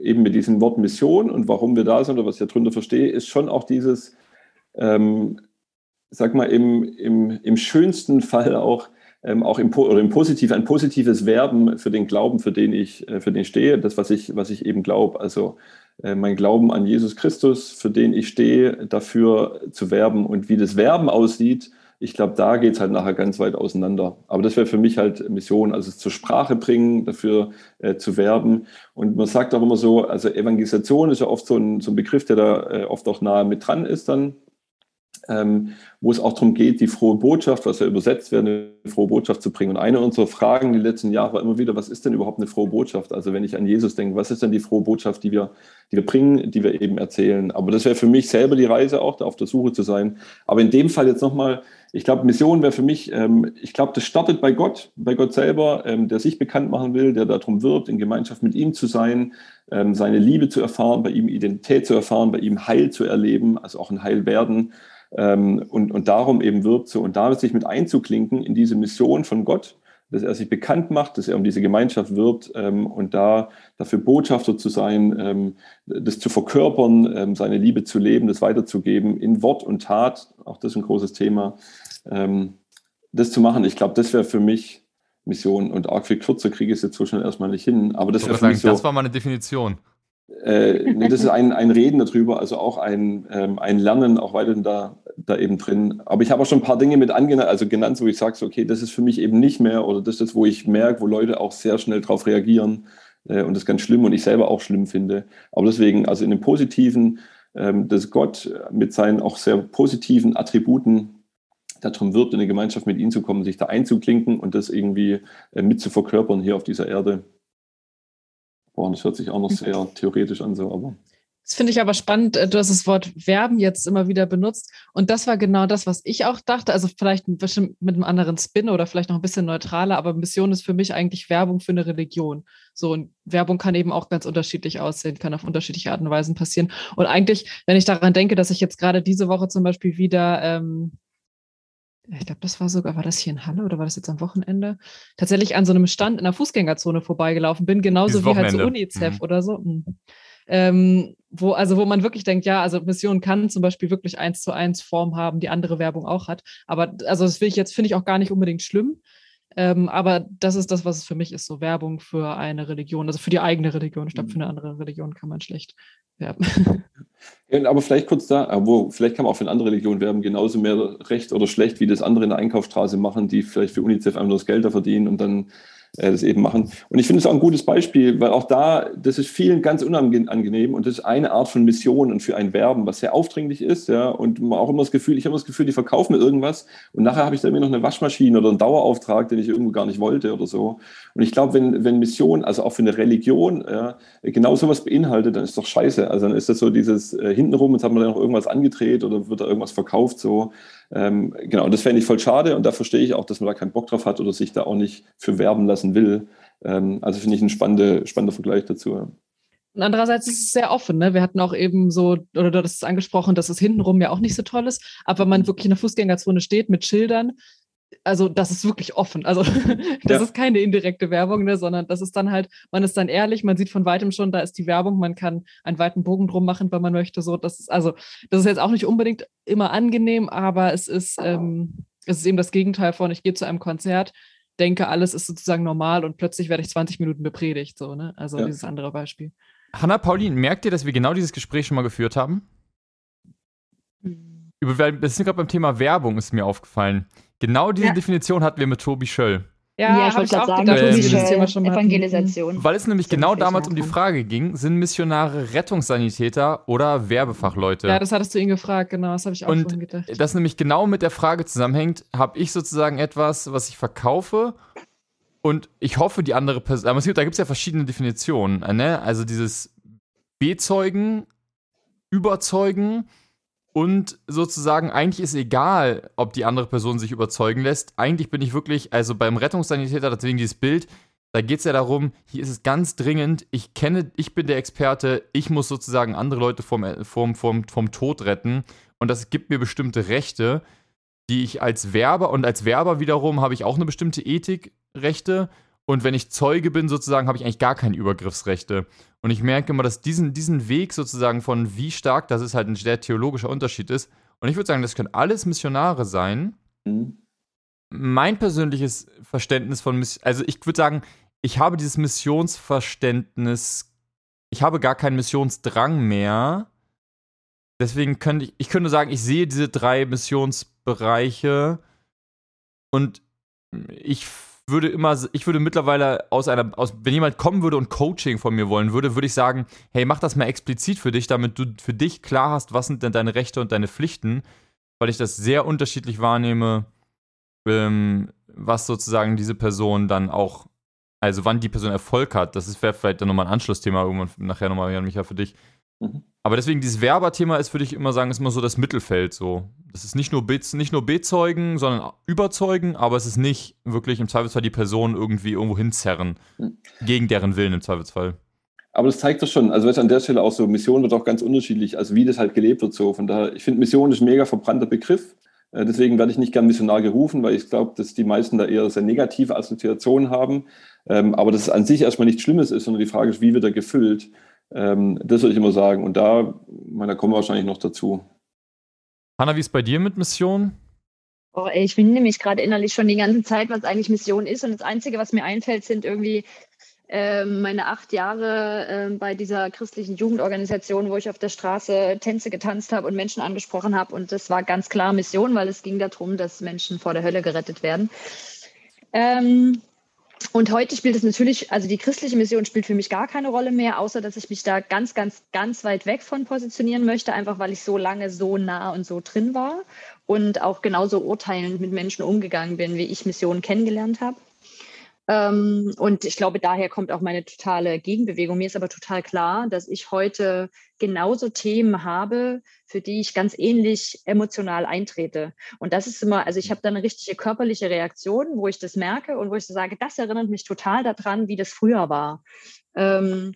eben mit diesem Wort Mission und warum wir da sind oder was ich darunter verstehe, ist schon auch dieses, ähm, sag mal, im, im, im schönsten Fall auch, ähm, auch im, oder im Positiv, ein positives Werben für den Glauben, für den ich, äh, für den stehe, das, was ich, was ich eben glaube. Also äh, mein Glauben an Jesus Christus, für den ich stehe, dafür zu werben und wie das Werben aussieht, ich glaube, da geht es halt nachher ganz weit auseinander. Aber das wäre für mich halt Mission, also es zur Sprache bringen, dafür äh, zu werben. Und man sagt auch immer so, also Evangelisation ist ja oft so ein, so ein Begriff, der da äh, oft auch nahe mit dran ist dann ähm, wo es auch darum geht, die frohe Botschaft, was ja übersetzt wird, eine frohe Botschaft zu bringen. Und eine unserer Fragen die letzten Jahre war immer wieder, was ist denn überhaupt eine frohe Botschaft? Also wenn ich an Jesus denke, was ist denn die frohe Botschaft, die wir, die wir bringen, die wir eben erzählen? Aber das wäre für mich selber die Reise auch, da auf der Suche zu sein. Aber in dem Fall jetzt nochmal, ich glaube, Mission wäre für mich, ähm, ich glaube, das startet bei Gott, bei Gott selber, ähm, der sich bekannt machen will, der darum wirbt, in Gemeinschaft mit ihm zu sein, ähm, seine Liebe zu erfahren, bei ihm Identität zu erfahren, bei ihm Heil zu erleben, also auch ein Heil werden ähm, und, und darum eben wirbt so und da sich mit einzuklinken in diese Mission von Gott, dass er sich bekannt macht, dass er um diese Gemeinschaft wirbt ähm, und da dafür Botschafter zu sein, ähm, das zu verkörpern, ähm, seine Liebe zu leben, das weiterzugeben in Wort und Tat, auch das ist ein großes Thema, ähm, das zu machen. Ich glaube, das wäre für mich Mission und arg viel kürzer kriege ich es jetzt so schnell erstmal nicht hin. Aber das wäre für mich so. Das war mal eine Definition. Äh, nee, das ist ein, ein Reden darüber, also auch ein, ähm, ein Lernen, auch weiterhin da, da eben drin. Aber ich habe auch schon ein paar Dinge mit angenannt, also genannt, wo ich sage, so, okay, das ist für mich eben nicht mehr oder das ist, wo ich merke, wo Leute auch sehr schnell darauf reagieren äh, und das ist ganz schlimm und ich selber auch schlimm finde. Aber deswegen, also in dem Positiven, ähm, dass Gott mit seinen auch sehr positiven Attributen darum wirbt, in eine Gemeinschaft mit ihm zu kommen, sich da einzuklinken und das irgendwie äh, mit zu verkörpern hier auf dieser Erde. Boah, das hört sich auch noch mhm. sehr theoretisch an, so, aber. Das finde ich aber spannend. Äh, du hast das Wort Werben jetzt immer wieder benutzt. Und das war genau das, was ich auch dachte. Also vielleicht bestimmt mit einem anderen Spin oder vielleicht noch ein bisschen neutraler. Aber Mission ist für mich eigentlich Werbung für eine Religion. So, und Werbung kann eben auch ganz unterschiedlich aussehen, kann auf unterschiedliche Arten und Weisen passieren. Und eigentlich, wenn ich daran denke, dass ich jetzt gerade diese Woche zum Beispiel wieder ähm, ich glaube, das war sogar, war das hier in Halle oder war das jetzt am Wochenende? Tatsächlich an so einem Stand in der Fußgängerzone vorbeigelaufen bin, genauso Dieses wie halt so UNICEF mhm. oder so. Ähm, wo, also wo man wirklich denkt, ja, also Mission kann zum Beispiel wirklich eins zu eins Form haben, die andere Werbung auch hat. Aber also das will ich jetzt, finde ich auch gar nicht unbedingt schlimm. Ähm, aber das ist das, was es für mich ist, so Werbung für eine Religion, also für die eigene Religion. Ich glaube, für mhm. eine andere Religion kann man schlecht werben. [laughs] Ja, aber vielleicht kurz da, wo vielleicht kann man auch für eine andere Religion werben, genauso mehr recht oder schlecht, wie das andere in der Einkaufsstraße machen, die vielleicht für UNICEF einfach nur das Geld da verdienen und dann äh, das eben machen. Und ich finde es auch ein gutes Beispiel, weil auch da, das ist vielen ganz unangenehm und das ist eine Art von Mission und für ein Werben, was sehr aufdringlich ist, ja, und man auch immer das Gefühl, ich habe das Gefühl, die verkaufen mir irgendwas und nachher habe ich da immer noch eine Waschmaschine oder einen Dauerauftrag, den ich irgendwo gar nicht wollte oder so. Und ich glaube, wenn, wenn Mission, also auch für eine Religion, ja, genau sowas beinhaltet, dann ist doch scheiße. Also dann ist das so dieses äh, hintenrum, jetzt hat man da noch irgendwas angedreht oder wird da irgendwas verkauft, so. Ähm, genau, das fände ich voll schade und da verstehe ich auch, dass man da keinen Bock drauf hat oder sich da auch nicht für werben lassen will. Ähm, also finde ich ein spannender, spannender Vergleich dazu. Andererseits ist es sehr offen. Ne? Wir hatten auch eben so, oder du hast es angesprochen, dass es hintenrum ja auch nicht so toll ist. Aber wenn man wirklich in der Fußgängerzone steht mit Schildern, also das ist wirklich offen. Also [laughs] das ja. ist keine indirekte Werbung, ne, sondern das ist dann halt, man ist dann ehrlich, man sieht von weitem schon, da ist die Werbung, man kann einen weiten Bogen drum machen, wenn man möchte. So, das ist also, das ist jetzt auch nicht unbedingt immer angenehm, aber es ist, ähm, es ist eben das Gegenteil von, ich gehe zu einem Konzert, denke, alles ist sozusagen normal und plötzlich werde ich 20 Minuten bepredigt. So, ne? Also ja. dieses andere Beispiel. Hanna, Pauline, merkt ihr, dass wir genau dieses Gespräch schon mal geführt haben? Über, das ist gerade beim Thema Werbung, ist mir aufgefallen. Genau diese ja. Definition hatten wir mit Tobi Schöll. Ja, ich hab wollte gerade auch sagen, gedacht, Tobi Thema schon. Evangelisation. Weil es nämlich So genau damals um die. Frage ging, sind Missionare Rettungssanitäter oder Werbefachleute? Ja, das hattest du ihn gefragt, genau, das habe ich auch Und vorhin gedacht. das nämlich genau mit der Frage zusammenhängt, habe ich sozusagen etwas, was ich verkaufe und ich hoffe, die andere Person, aber es gibt, da gibt es ja verschiedene Definitionen, ne? also dieses Bezeugen, Überzeugen und sozusagen eigentlich ist egal, ob die andere Person sich überzeugen lässt. Eigentlich bin ich wirklich, also beim Rettungssanitäter, deswegen dieses Bild, da geht es ja darum, hier ist es ganz dringend, ich kenne, ich bin der Experte, ich muss sozusagen andere Leute vom, vom, vom, vom Tod retten und das gibt mir bestimmte Rechte, die ich als Werber und als Werber wiederum habe ich auch eine bestimmte Ethikrechte und wenn ich Zeuge bin sozusagen, habe ich eigentlich gar keine Übergriffsrechte. Und ich merke immer, dass diesen, diesen Weg sozusagen von wie stark das ist halt ein sehr theologischer Unterschied ist. Und ich würde sagen, das können alles Missionare sein. Mhm. Mein persönliches Verständnis von Mission, also ich würde sagen, ich habe dieses Missionsverständnis, ich habe gar keinen Missionsdrang mehr. Deswegen könnte ich, ich könnte sagen, ich sehe diese drei Missionsbereiche und ich würde immer, ich würde mittlerweile aus einer, aus, wenn jemand kommen würde und Coaching von mir wollen würde, würde ich sagen, hey, mach das mal explizit für dich, damit du für dich klar hast, was sind denn deine Rechte und deine Pflichten, weil ich das sehr unterschiedlich wahrnehme, ähm, was sozusagen diese Person dann auch, also wann die Person Erfolg hat. Das wäre vielleicht dann nochmal ein Anschlussthema irgendwann nachher nochmal, Jan Micha, für dich. Mhm. Aber deswegen, dieses Werberthema ist, würde ich immer sagen, ist immer so das Mittelfeld so. Das ist nicht nur, Be nicht nur bezeugen, sondern überzeugen, aber es ist nicht wirklich im Zweifelsfall die Person irgendwie irgendwo hinzerren. Mhm. Gegen deren Willen im Zweifelsfall. Aber das zeigt doch schon, also an der Stelle auch so, Mission wird auch ganz unterschiedlich, also wie das halt gelebt wird so. Von daher, ich finde Mission ist ein mega verbrannter Begriff. Äh, Deswegen werde ich nicht gern Missionar gerufen, weil ich glaube, dass die meisten da eher sehr negative Assoziationen haben. Ähm, Aber dass es an sich erstmal nichts Schlimmes ist, sondern die Frage ist, wie wird er gefüllt? Ähm, Das würde ich immer sagen. Und da, meine, da kommen wir wahrscheinlich noch dazu. Hanna, wie ist bei dir mit Mission? Oh, ey, ich bin nämlich gerade innerlich schon die ganze Zeit, was eigentlich Mission ist. Und das Einzige, was mir einfällt, sind irgendwie ähm, meine acht Jahre ähm, bei dieser christlichen Jugendorganisation, wo ich auf der Straße Tänze getanzt habe und Menschen angesprochen habe. Und das war ganz klar Mission, weil es ging darum, dass Menschen vor der Hölle gerettet werden. Ähm, und heute spielt es natürlich, also die christliche Mission spielt für mich gar keine Rolle mehr, außer dass ich mich da ganz, ganz, ganz weit weg von positionieren möchte, einfach weil ich so lange so nah und so drin war und auch genauso urteilend mit Menschen umgegangen bin, wie ich Missionen kennengelernt habe. Ähm, und ich glaube, daher kommt auch meine totale Gegenbewegung. Mir ist aber total klar, dass ich heute genauso Themen habe, für die ich ganz ähnlich emotional eintrete. Und das ist immer, also ich habe da eine richtige körperliche Reaktion, wo ich das merke und wo ich so sage, das erinnert mich total daran, wie das früher war. Ähm,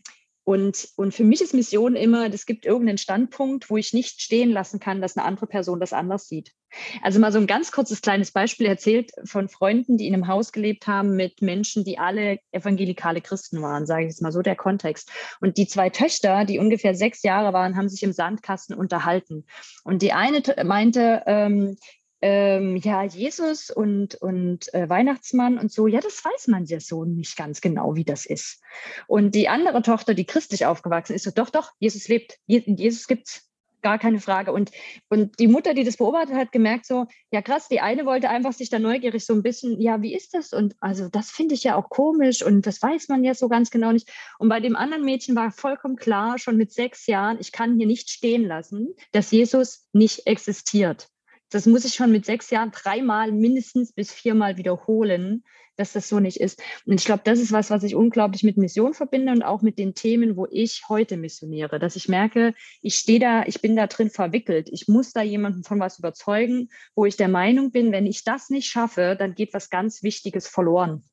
und, und für mich ist Mission immer, es gibt irgendeinen Standpunkt, wo ich nicht stehen lassen kann, dass eine andere Person das anders sieht. Also mal so ein ganz kurzes kleines Beispiel erzählt von Freunden, die in einem Haus gelebt haben mit Menschen, die alle evangelikale Christen waren, sage ich jetzt mal so der Kontext. Und die zwei Töchter, die ungefähr sechs Jahre waren, haben sich im Sandkasten unterhalten. Und die eine meinte, ähm, ähm, ja, Jesus und, und äh, Weihnachtsmann und so, ja, das weiß man ja so nicht ganz genau, wie das ist. Und die andere Tochter, die christlich aufgewachsen ist, so, doch, doch, Jesus lebt, Je Jesus gibt's. Gar keine Frage. Und, und die Mutter, die das beobachtet hat, gemerkt so, ja krass, die eine wollte einfach sich da neugierig so ein bisschen, ja, wie ist das? Und also das finde ich ja auch komisch und das weiß man ja so ganz genau nicht. Und bei dem anderen Mädchen war vollkommen klar, schon mit sechs Jahren, ich kann hier nicht stehen lassen, dass Jesus nicht existiert. Das muss ich schon mit sechs Jahren dreimal mindestens bis viermal wiederholen, dass das so nicht ist. Und ich glaube, das ist was, was ich unglaublich mit Mission verbinde und auch mit den Themen, wo ich heute missioniere, dass ich merke, ich stehe da, ich bin da drin verwickelt. Ich muss da jemanden von was überzeugen, wo ich der Meinung bin, wenn ich das nicht schaffe, dann geht was ganz Wichtiges verloren.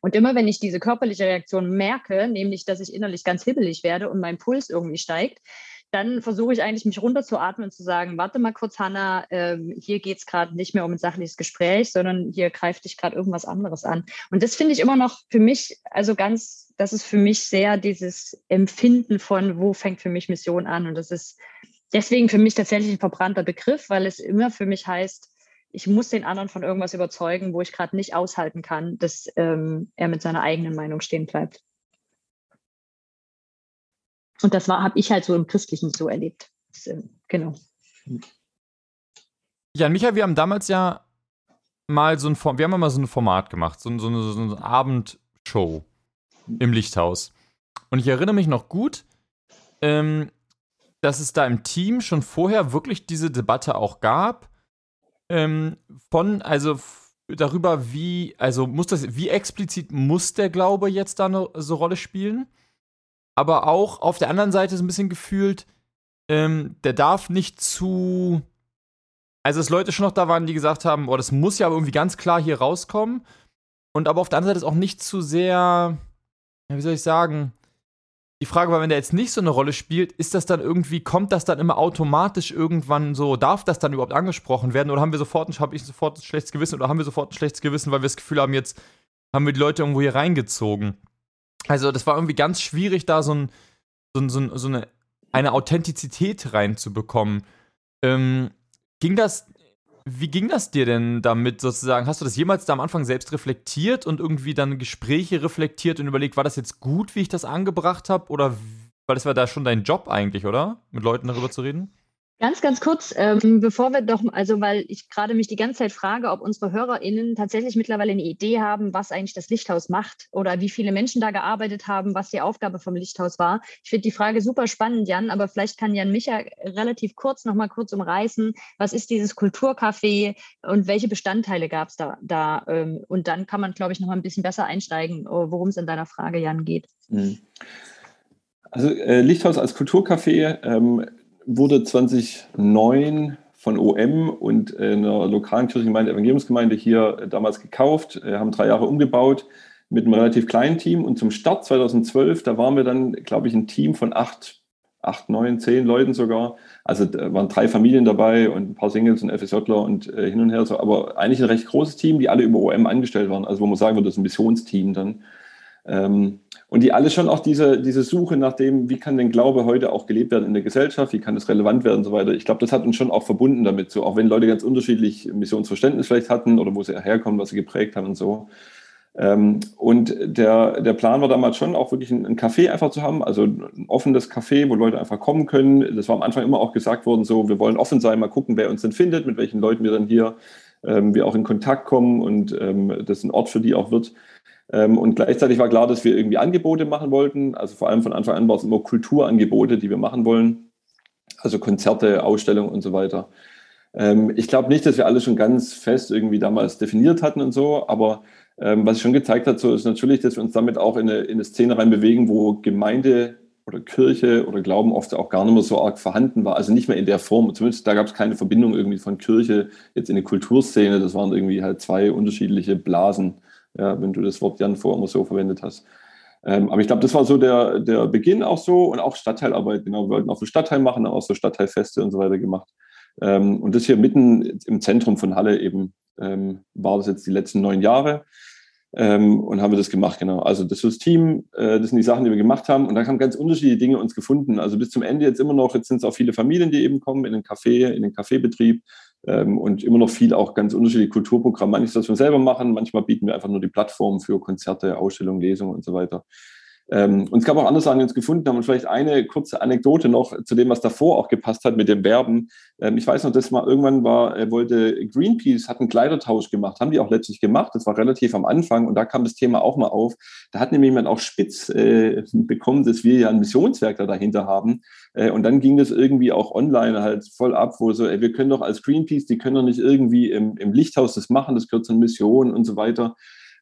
Und immer wenn ich diese körperliche Reaktion merke, nämlich, dass ich innerlich ganz hibbelig werde und mein Puls irgendwie steigt, dann versuche ich eigentlich, mich runterzuatmen und zu sagen, warte mal kurz, Hanna, ähm, hier geht es gerade nicht mehr um ein sachliches Gespräch, sondern hier greift dich gerade irgendwas anderes an. Und das finde ich immer noch für mich, also ganz, das ist für mich sehr dieses Empfinden von, wo fängt für mich Mission an. Und das ist deswegen für mich tatsächlich ein verbrannter Begriff, weil es immer für mich heißt, ich muss den anderen von irgendwas überzeugen, wo ich gerade nicht aushalten kann, dass ähm, er mit seiner eigenen Meinung stehen bleibt. Und das habe ich halt so im Christlichen so erlebt. Äh, genau. Jan Micha, wir haben damals ja mal so ein, wir haben mal so ein Format gemacht, so, so, eine, so eine Abendshow im Lichthaus. Und ich erinnere mich noch gut, ähm, dass es da im Team schon vorher wirklich diese Debatte auch gab. Ähm, von, also darüber, wie, also muss das, wie explizit muss der Glaube jetzt da eine so Rolle spielen? Aber auch auf der anderen Seite so ein bisschen gefühlt, ähm, der darf nicht zu. Also, dass Leute schon noch da waren, die gesagt haben, boah, das muss ja aber irgendwie ganz klar hier rauskommen. Und aber auf der anderen Seite ist auch nicht zu sehr, ja, wie soll ich sagen, die Frage war, wenn der jetzt nicht so eine Rolle spielt, ist das dann irgendwie, kommt das dann immer automatisch irgendwann so, darf das dann überhaupt angesprochen werden oder haben wir sofort, habe ich sofort ein schlechtes Gewissen oder haben wir sofort ein schlechtes Gewissen, weil wir das Gefühl haben, jetzt haben wir die Leute irgendwo hier reingezogen. Also das war irgendwie ganz schwierig, da so, ein, so, so, so eine, eine Authentizität reinzubekommen. Ähm, ging das wie ging das dir denn damit sozusagen? Hast du das jemals da am Anfang selbst reflektiert und irgendwie dann Gespräche reflektiert und überlegt, war das jetzt gut, wie ich das angebracht habe? Oder weil das war da schon dein Job eigentlich, oder? Mit Leuten darüber zu reden? Ganz, ganz kurz, ähm, bevor wir doch, also weil ich gerade mich die ganze Zeit frage, ob unsere HörerInnen tatsächlich mittlerweile eine Idee haben, was eigentlich das Lichthaus macht oder wie viele Menschen da gearbeitet haben, was die Aufgabe vom Lichthaus war. Ich finde die Frage super spannend, Jan, aber vielleicht kann Jan Micha relativ kurz nochmal kurz umreißen, was ist dieses Kulturcafé und welche Bestandteile gab es da? da ähm, und dann kann man, glaube ich, nochmal ein bisschen besser einsteigen, worum es in deiner Frage, Jan, geht. Mhm. Also äh, Lichthaus als Kulturcafé ähm, wurde 2009 von OM und einer lokalen Kirchengemeinde, Evangeliumsgemeinde hier damals gekauft, Wir haben drei Jahre umgebaut mit einem relativ kleinen Team und zum Start 2012, da waren wir dann, glaube ich, ein Team von acht, acht, neun, zehn Leuten sogar. Also waren drei Familien dabei und ein paar Singles und FSJler und äh, hin und her so, aber eigentlich ein recht großes Team, die alle über OM angestellt waren. Also wo man sagen würde, das ist ein Missionsteam dann. Ähm, und die alle schon auch diese, diese Suche nach dem, wie kann denn Glaube heute auch gelebt werden in der Gesellschaft, wie kann es relevant werden und so weiter. Ich glaube, das hat uns schon auch verbunden damit, so auch wenn Leute ganz unterschiedlich Missionsverständnis vielleicht hatten oder wo sie herkommen, was sie geprägt haben und so. Ähm, und der, der Plan war damals schon auch wirklich ein, ein Café einfach zu haben, also ein offenes Café, wo Leute einfach kommen können. Das war am Anfang immer auch gesagt worden, so, wir wollen offen sein, mal gucken, wer uns denn findet, mit welchen Leuten wir dann hier ähm, wir auch in Kontakt kommen und ähm, das ein Ort für die auch wird. Ähm, und gleichzeitig war klar, dass wir irgendwie Angebote machen wollten. Also vor allem von Anfang an war es immer Kulturangebote, die wir machen wollen. Also Konzerte, Ausstellungen und so weiter. Ähm, ich glaube nicht, dass wir alles schon ganz fest irgendwie damals definiert hatten und so, aber ähm, was schon gezeigt hat, so ist natürlich, dass wir uns damit auch in eine, in eine Szene reinbewegen, wo Gemeinde oder Kirche oder Glauben oft auch gar nicht mehr so arg vorhanden war. Also nicht mehr in der Form. Zumindest da gab es keine Verbindung irgendwie von Kirche jetzt in eine Kulturszene. Das waren irgendwie halt zwei unterschiedliche Blasen ja, wenn du das Wort Jan vor immer so verwendet hast. Ähm, aber ich glaube, das war so der, der Beginn auch so und auch Stadtteilarbeit. Genau, wir wollten auch so Stadtteil machen, auch so Stadtteilfeste und so weiter gemacht. Ähm, und das hier mitten im Zentrum von Halle eben ähm, war das jetzt die letzten neun Jahre. Ähm, und haben wir das gemacht, genau. Also das ist das Team, äh, das sind die Sachen, die wir gemacht haben. Und da haben ganz unterschiedliche Dinge uns gefunden. Also bis zum Ende jetzt immer noch, jetzt sind es auch viele Familien, die eben kommen in den Café, in den Kaffeebetrieb und immer noch viel auch ganz unterschiedliche Kulturprogramme. Manches, was wir selber machen, manchmal bieten wir einfach nur die Plattform für Konzerte, Ausstellungen, Lesungen und so weiter. Ähm, und es gab auch andere Sachen, die uns gefunden haben. Und vielleicht eine kurze Anekdote noch zu dem, was davor auch gepasst hat mit dem Werben. Ähm, ich weiß noch, dass mal irgendwann war, er wollte Greenpeace, hat einen Kleidertausch gemacht, haben die auch letztlich gemacht. Das war relativ am Anfang und da kam das Thema auch mal auf. Da hat nämlich jemand auch spitz äh, bekommen, dass wir ja ein Missionswerk da dahinter haben. Äh, und dann ging das irgendwie auch online halt voll ab, wo so, ey, wir können doch als Greenpeace, die können doch nicht irgendwie im, im Lichthaus das machen, das gehört zur Mission und so weiter.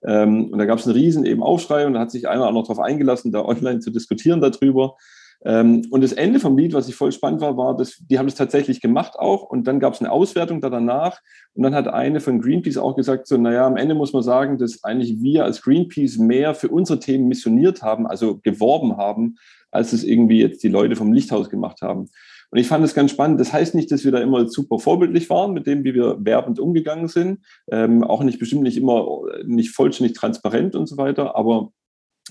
Ähm, und da gab es einen riesen eben Aufschrei und da hat sich einer auch noch darauf eingelassen, da online zu diskutieren darüber. Ähm, und das Ende vom Lied, was ich voll spannend war, war, dass die haben das tatsächlich gemacht auch. Und dann gab es eine Auswertung da danach. Und dann hat eine von Greenpeace auch gesagt, so, naja, am Ende muss man sagen, dass eigentlich wir als Greenpeace mehr für unsere Themen missioniert haben, also geworben haben, als es irgendwie jetzt die Leute vom Lichthaus gemacht haben. Und ich fand es ganz spannend. Das heißt nicht, dass wir da immer super vorbildlich waren mit dem, wie wir werbend umgegangen sind. Ähm, auch nicht bestimmt nicht immer nicht vollständig transparent und so weiter. Aber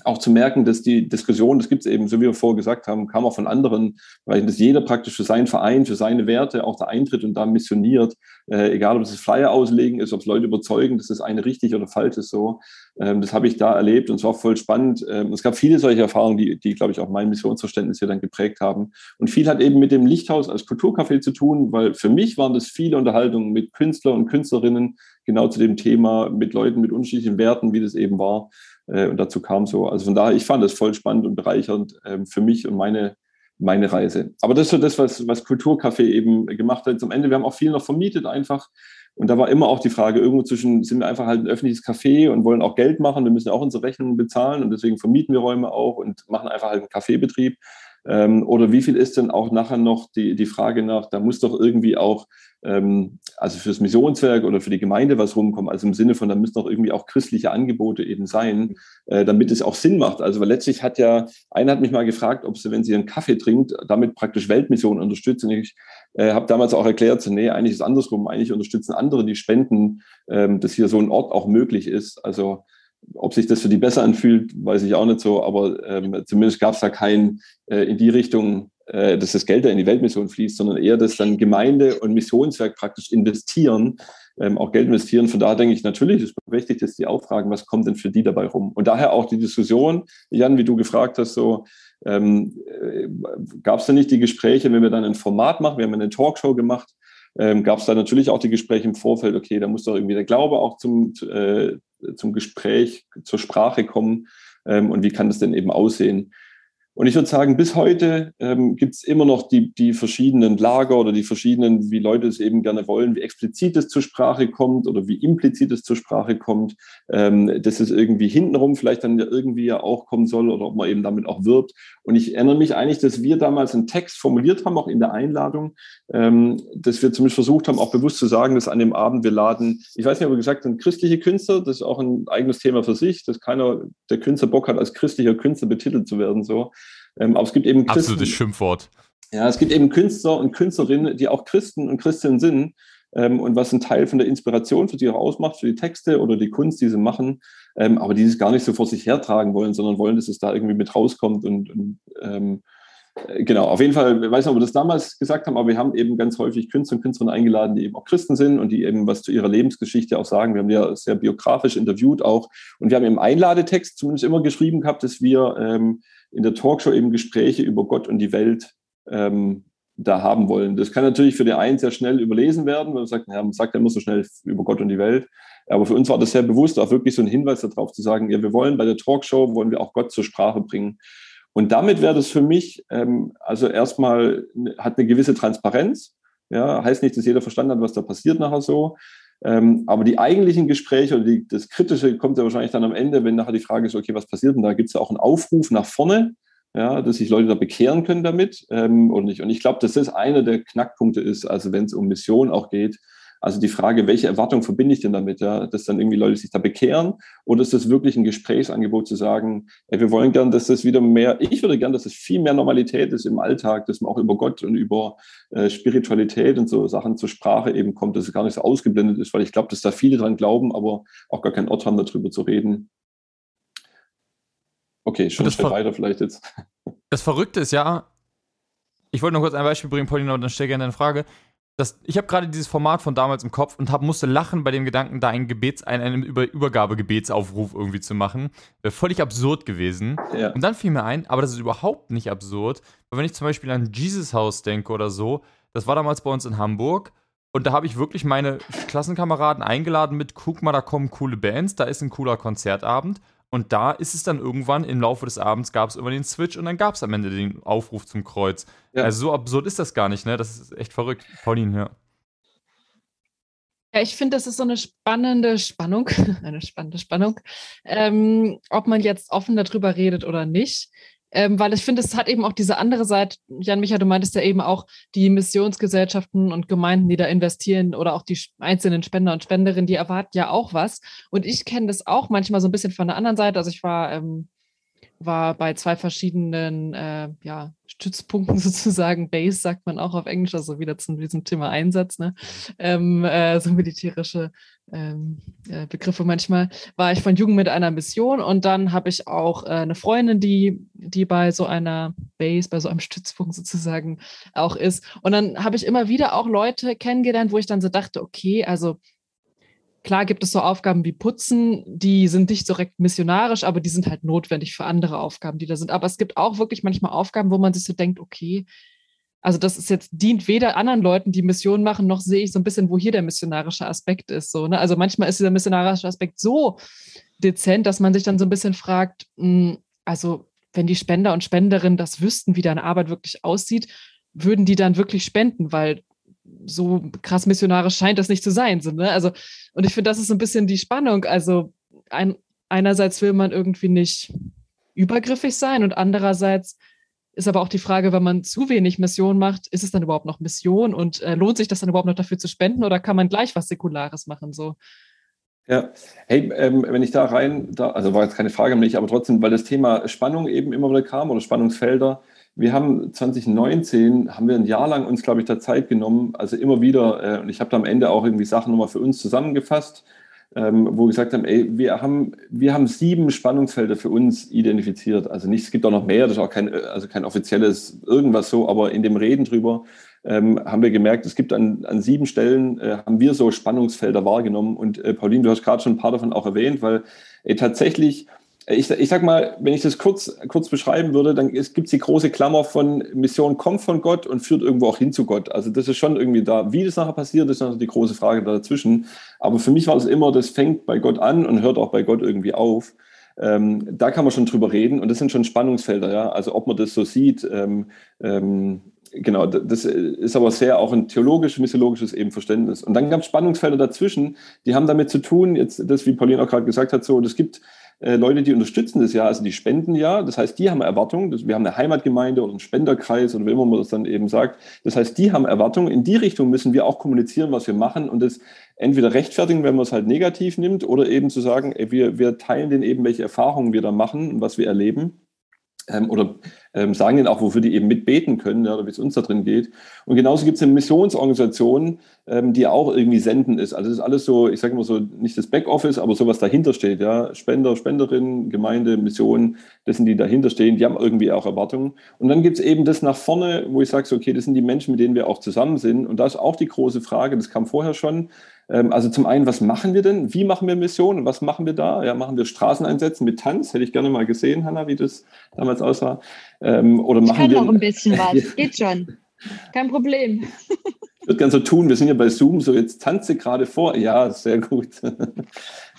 auch zu merken, dass die Diskussion, das gibt es eben, so wie wir vorher gesagt haben, kam auch von anderen weil dass jeder praktisch für seinen Verein, für seine Werte auch da eintritt und da missioniert, äh, egal ob es Flyer auslegen ist, ob es Leute überzeugen, dass das eine richtig oder falsch ist, so. Ähm, das habe ich da erlebt und es war voll spannend. Ähm, es gab viele solche Erfahrungen, die, die, glaube ich, auch mein Missionsverständnis hier dann geprägt haben. Und viel hat eben mit dem Lichthaus als Kulturcafé zu tun, weil für mich waren das viele Unterhaltungen mit Künstlern und Künstlerinnen, genau zu dem Thema, mit Leuten mit unterschiedlichen Werten, wie das eben war. Äh, und dazu kam so. Also von daher, ich fand das voll spannend und bereichernd ähm, für mich und meine, meine Reise. Aber das ist so das, was, was Kulturcafé eben gemacht hat. Zum Ende, wir haben auch viel noch vermietet einfach. Und da war immer auch die Frage, irgendwo zwischen, sind wir einfach halt ein öffentliches Café und wollen auch Geld machen, wir müssen auch unsere Rechnungen bezahlen und deswegen vermieten wir Räume auch und machen einfach halt einen Kaffeebetrieb. Ähm, oder wie viel ist denn auch nachher noch die, die Frage nach, da muss doch irgendwie auch, ähm, also fürs Missionswerk oder für die Gemeinde was rumkommen, also im Sinne von, da müssen doch irgendwie auch christliche Angebote eben sein, äh, damit es auch Sinn macht. Also weil letztlich hat ja, einer hat mich mal gefragt, ob sie, wenn sie einen Kaffee trinkt, damit praktisch Weltmissionen unterstützt. Und ich äh, habe damals auch erklärt, so, nee, eigentlich ist es andersrum, eigentlich unterstützen andere, die spenden, ähm, dass hier so ein Ort auch möglich ist. Also ob sich das für die besser anfühlt, weiß ich auch nicht so, aber ähm, zumindest gab es da kein äh, in die Richtung, äh, dass das Geld da in die Weltmission fließt, sondern eher, dass dann Gemeinde und Missionswerk praktisch investieren, ähm, auch Geld investieren. Von daher denke ich natürlich, ist berechtigt, dass die auch fragen, was kommt denn für die dabei rum? Und daher auch die Diskussion, Jan, wie du gefragt hast, so ähm, äh, gab es da nicht die Gespräche, wenn wir dann ein Format machen, wir haben eine Talkshow gemacht, ähm, gab es da natürlich auch die Gespräche im Vorfeld, okay, da muss doch irgendwie der Glaube auch zum, äh, zum Gespräch, zur Sprache kommen ähm, und wie kann das denn eben aussehen. Und ich würde sagen, bis heute ähm, gibt es immer noch die, die verschiedenen Lager oder die verschiedenen, wie Leute es eben gerne wollen, wie explizit es zur Sprache kommt oder wie implizit es zur Sprache kommt, ähm, dass es irgendwie hintenrum vielleicht dann irgendwie ja auch kommen soll oder ob man eben damit auch wirbt. Und ich erinnere mich eigentlich, dass wir damals einen Text formuliert haben, auch in der Einladung, ähm, dass wir zumindest versucht haben, auch bewusst zu sagen, dass an dem Abend wir laden, ich weiß nicht, ob wir gesagt haben, christliche Künstler, das ist auch ein eigenes Thema für sich, dass keiner der Künstler Bock hat, als christlicher Künstler betitelt zu werden, so. Ähm, aber es gibt eben Christen, Absolutes Schimpfwort. Ja, es gibt eben Künstler und Künstlerinnen, die auch Christen und Christinnen sind. Ähm, und was ein Teil von der Inspiration für sie auch ausmacht, für die Texte oder die Kunst, die sie machen, ähm, aber die es gar nicht so vor sich hertragen wollen, sondern wollen, dass es da irgendwie mit rauskommt und, und ähm, äh, Genau, auf jeden Fall, ich weiß nicht, ob wir das damals gesagt haben, aber wir haben eben ganz häufig Künstler und Künstlerinnen eingeladen, die eben auch Christen sind und die eben was zu ihrer Lebensgeschichte auch sagen. Wir haben ja sehr biografisch interviewt auch. Und wir haben im Einladetext zumindest immer geschrieben gehabt, dass wir ähm, in der Talkshow eben Gespräche über Gott und die Welt ähm, da haben wollen. Das kann natürlich für den einen sehr schnell überlesen werden, wenn man sagt, ja, man sagt ja immer so schnell über Gott und die Welt. Aber für uns war das sehr bewusst, auch wirklich so ein Hinweis darauf zu sagen, ja, wir wollen bei der Talkshow, wollen wir auch Gott zur Sprache bringen. Und damit wäre das für mich, ähm, also erstmal hat eine gewisse Transparenz. Ja, heißt nicht, dass jeder verstanden hat, was da passiert nachher so. Ähm, aber die eigentlichen Gespräche oder die, das Kritische kommt ja wahrscheinlich dann am Ende, wenn nachher die Frage ist, okay, was passiert denn da? Gibt es ja auch einen Aufruf nach vorne, ja, dass sich Leute da bekehren können damit ähm, oder nicht. Und ich glaube, dass das einer der Knackpunkte ist, also wenn es um Mission auch geht, also die Frage, welche Erwartung verbinde ich denn damit, ja, dass dann irgendwie Leute sich da bekehren oder ist das wirklich ein Gesprächsangebot zu sagen, ey, wir wollen gern, dass das wieder mehr, ich würde gern, dass es viel mehr Normalität ist im Alltag, dass man auch über Gott und über äh, Spiritualität und so Sachen zur Sprache eben kommt, dass es gar nicht so ausgeblendet ist, weil ich glaube, dass da viele dran glauben, aber auch gar keinen Ort haben, darüber zu reden. Okay, schon weiter vielleicht jetzt. Das Verrückte ist ja, ich wollte noch kurz ein Beispiel bringen, Paulina, und dann stell gerne eine Frage das, ich habe gerade dieses Format von damals im Kopf und hab, musste lachen bei dem Gedanken, da einen, Gebets, einen, einen Über Übergabegebetsaufruf irgendwie zu machen. Wäre völlig absurd gewesen. Ja. Und dann fiel mir ein, aber das ist überhaupt nicht absurd, weil wenn ich zum Beispiel an Jesus House denke oder so, das war damals bei uns in Hamburg und da habe ich wirklich meine Klassenkameraden eingeladen mit, guck mal, da kommen coole Bands, da ist ein cooler Konzertabend. Und da ist es dann irgendwann im Laufe des Abends gab es immer den Switch und dann gab es am Ende den Aufruf zum Kreuz. Ja. Also so absurd ist das gar nicht, ne? Das ist echt verrückt. Pauline, ja. Ja, ich finde, das ist so eine spannende Spannung, [laughs] eine spannende Spannung, ähm, ob man jetzt offen darüber redet oder nicht. Ähm, weil ich finde, es hat eben auch diese andere Seite. Jan Micha, du meintest ja eben auch die Missionsgesellschaften und Gemeinden, die da investieren oder auch die einzelnen Spender und Spenderinnen, die erwarten ja auch was. Und ich kenne das auch manchmal so ein bisschen von der anderen Seite. Also ich war ähm, war bei zwei verschiedenen äh, ja, Stützpunkten [laughs] sozusagen, Base sagt man auch auf Englisch, also wieder zu diesem Thema Einsatz, ne? ähm, äh, so militärische Begriffe manchmal, war ich von Jugend mit einer Mission und dann habe ich auch äh, eine Freundin, die, die bei so einer Base, bei so einem Stützpunkt sozusagen auch ist. Und dann habe ich immer wieder auch Leute kennengelernt, wo ich dann so dachte, okay, also Klar gibt es so Aufgaben wie Putzen, die sind nicht direkt missionarisch, aber die sind halt notwendig für andere Aufgaben, die da sind. Aber es gibt auch wirklich manchmal Aufgaben, wo man sich so denkt, okay, also das ist jetzt, dient weder anderen Leuten, die Mission machen, noch sehe ich so ein bisschen, wo hier der missionarische Aspekt ist. So, ne? Also manchmal ist dieser missionarische Aspekt so dezent, dass man sich dann so ein bisschen fragt, mh, hm, also wenn die Spender und Spenderinnen das wüssten, wie deine Arbeit wirklich aussieht, würden die dann wirklich spenden, weil so krass missionarisch scheint das nicht zu sein. So, ne? Also, und ich finde, das ist so ein bisschen die Spannung. Also ein, einerseits will man irgendwie nicht übergriffig sein und andererseits ist aber auch die Frage, wenn man zu wenig Mission macht, ist es dann überhaupt noch Mission und äh, lohnt sich das dann überhaupt noch dafür zu spenden oder kann man gleich was Säkulares machen? So. Ja, hey, ähm, wenn ich da rein, da, also war jetzt keine Frage an mich, aber trotzdem, weil das Thema Spannung eben immer wieder kam oder Spannungsfelder, wir haben 2019, haben wir ein Jahr lang uns, glaube ich, da Zeit genommen, also immer wieder, äh, und ich habe da am Ende auch irgendwie Sachen nochmal für uns zusammengefasst, ähm, wo wir gesagt haben, ey, wir haben, wir haben sieben Spannungsfelder für uns identifiziert. Also nicht, es gibt auch noch mehr, das ist auch kein, also kein offizielles irgendwas so, aber in dem Reden drüber ähm, haben wir gemerkt, es gibt an, an sieben Stellen, äh, haben wir so Spannungsfelder wahrgenommen. Und äh, Pauline, du hast gerade schon ein paar davon auch erwähnt, weil ey, tatsächlich ich, ich sag mal, wenn ich das kurz, kurz beschreiben würde, dann gibt es die große Klammer von Mission kommt von Gott und führt irgendwo auch hin zu Gott. Also das ist schon irgendwie da. Wie das nachher passiert, ist natürlich die große Frage dazwischen. Aber für mich war es immer, das fängt bei Gott an und hört auch bei Gott irgendwie auf. Ähm, da kann man schon drüber reden und das sind schon Spannungsfelder, ja. Also ob man das so sieht, ähm, ähm, genau, das ist aber sehr auch ein theologisches, missiologisches eben Verständnis. Und dann gab es Spannungsfelder dazwischen, die haben damit zu tun, jetzt das, wie Pauline auch gerade gesagt hat, so, das gibt äh, Leute, die unterstützen das ja, also die spenden ja. Das heißt, die haben Erwartungen. Wir haben eine Heimatgemeinde oder einen Spenderkreis oder wie immer man das dann eben sagt. Das heißt, die haben Erwartungen. In die Richtung müssen wir auch kommunizieren, was wir machen und das entweder rechtfertigen, wenn man es halt negativ nimmt, oder eben zu sagen, ey, wir, wir teilen denen eben, welche Erfahrungen wir da machen und was wir erleben ähm, oder ähm, sagen denen auch, wofür die eben mitbeten können, ja, oder wie es uns da drin geht. Und genauso gibt es eine Missionsorganisation, ähm, die auch irgendwie senden ist. Also das ist alles so, ich sage mal so, nicht das Backoffice, aber so was dahinter steht. Ja? Spender, Spenderinnen, Gemeinde, Mission, das sind die dahinter stehen, die haben irgendwie auch Erwartungen. Und dann gibt es eben das nach vorne, wo ich sage, so, okay, das sind die Menschen, mit denen wir auch zusammen sind. Und da ist auch die große Frage, das kam vorher schon, also zum einen, was machen wir denn? Wie machen wir Missionen? Was machen wir da? Ja, machen wir Straßeneinsätze mit Tanz? Hätte ich gerne mal gesehen, Hanna, wie das damals aussah. Ähm, oder machen ich kann wir, noch ein bisschen was, [laughs] geht schon. Kein Problem. Ich würde gerne so tun, wir sind ja bei Zoom, so jetzt tanze gerade vor. Ja, sehr gut.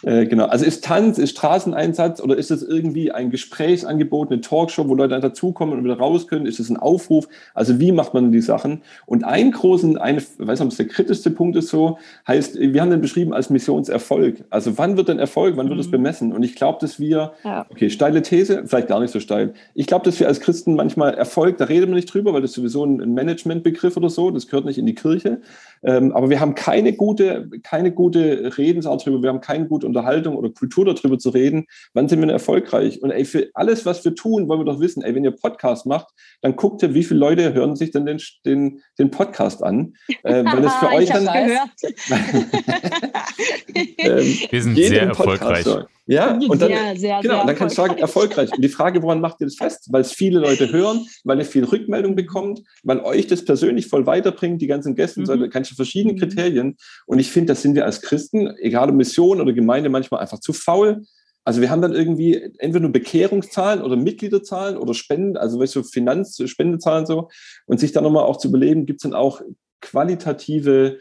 Äh, genau. Also ist Tanz, ist Straßeneinsatz oder ist es irgendwie ein Gesprächsangebot, eine Talkshow, wo Leute dazukommen und wieder raus können? Ist es ein Aufruf? Also wie macht man die Sachen? Und ein großen, eine, weiß nicht, der kritischste Punkt ist so, heißt, wir haben den beschrieben als Missionserfolg. Also wann wird denn Erfolg? Wann wird es mhm. bemessen? Und ich glaube, dass wir, ja. okay, steile These, vielleicht gar nicht so steil. Ich glaube, dass wir als Christen manchmal Erfolg, da reden wir nicht drüber, weil das ist sowieso ein Managementbegriff oder so, das gehört nicht in die Kirche. Ähm, aber wir haben keine gute, keine gute Redensart darüber, wir haben keine gute Unterhaltung oder Kultur darüber zu reden, wann sind wir denn erfolgreich. Und ey, für alles, was wir tun, wollen wir doch wissen, ey, wenn ihr Podcast macht, dann guckt ihr, wie viele Leute hören sich denn den, den, den Podcast an. Äh, [laughs] weil es für euch dann. [laughs] [laughs] ähm, wir sind sehr erfolgreich. Ja, und dann, sehr, sehr, genau, sehr dann kannst du sagen, erfolgreich. Und die Frage, woran macht ihr das fest? Weil es viele Leute hören, weil ihr viel Rückmeldung bekommt, weil euch das persönlich voll weiterbringt, die ganzen Gäste, mhm. so, kannst du verschiedene mhm. Kriterien. Und ich finde, das sind wir als Christen, egal ob Mission oder Gemeinde, manchmal einfach zu faul. Also wir haben dann irgendwie entweder nur Bekehrungszahlen oder Mitgliederzahlen oder Spenden, also weißt du, Finanz, Spendezahlen so. Und sich dann nochmal auch zu überlegen, gibt es dann auch qualitative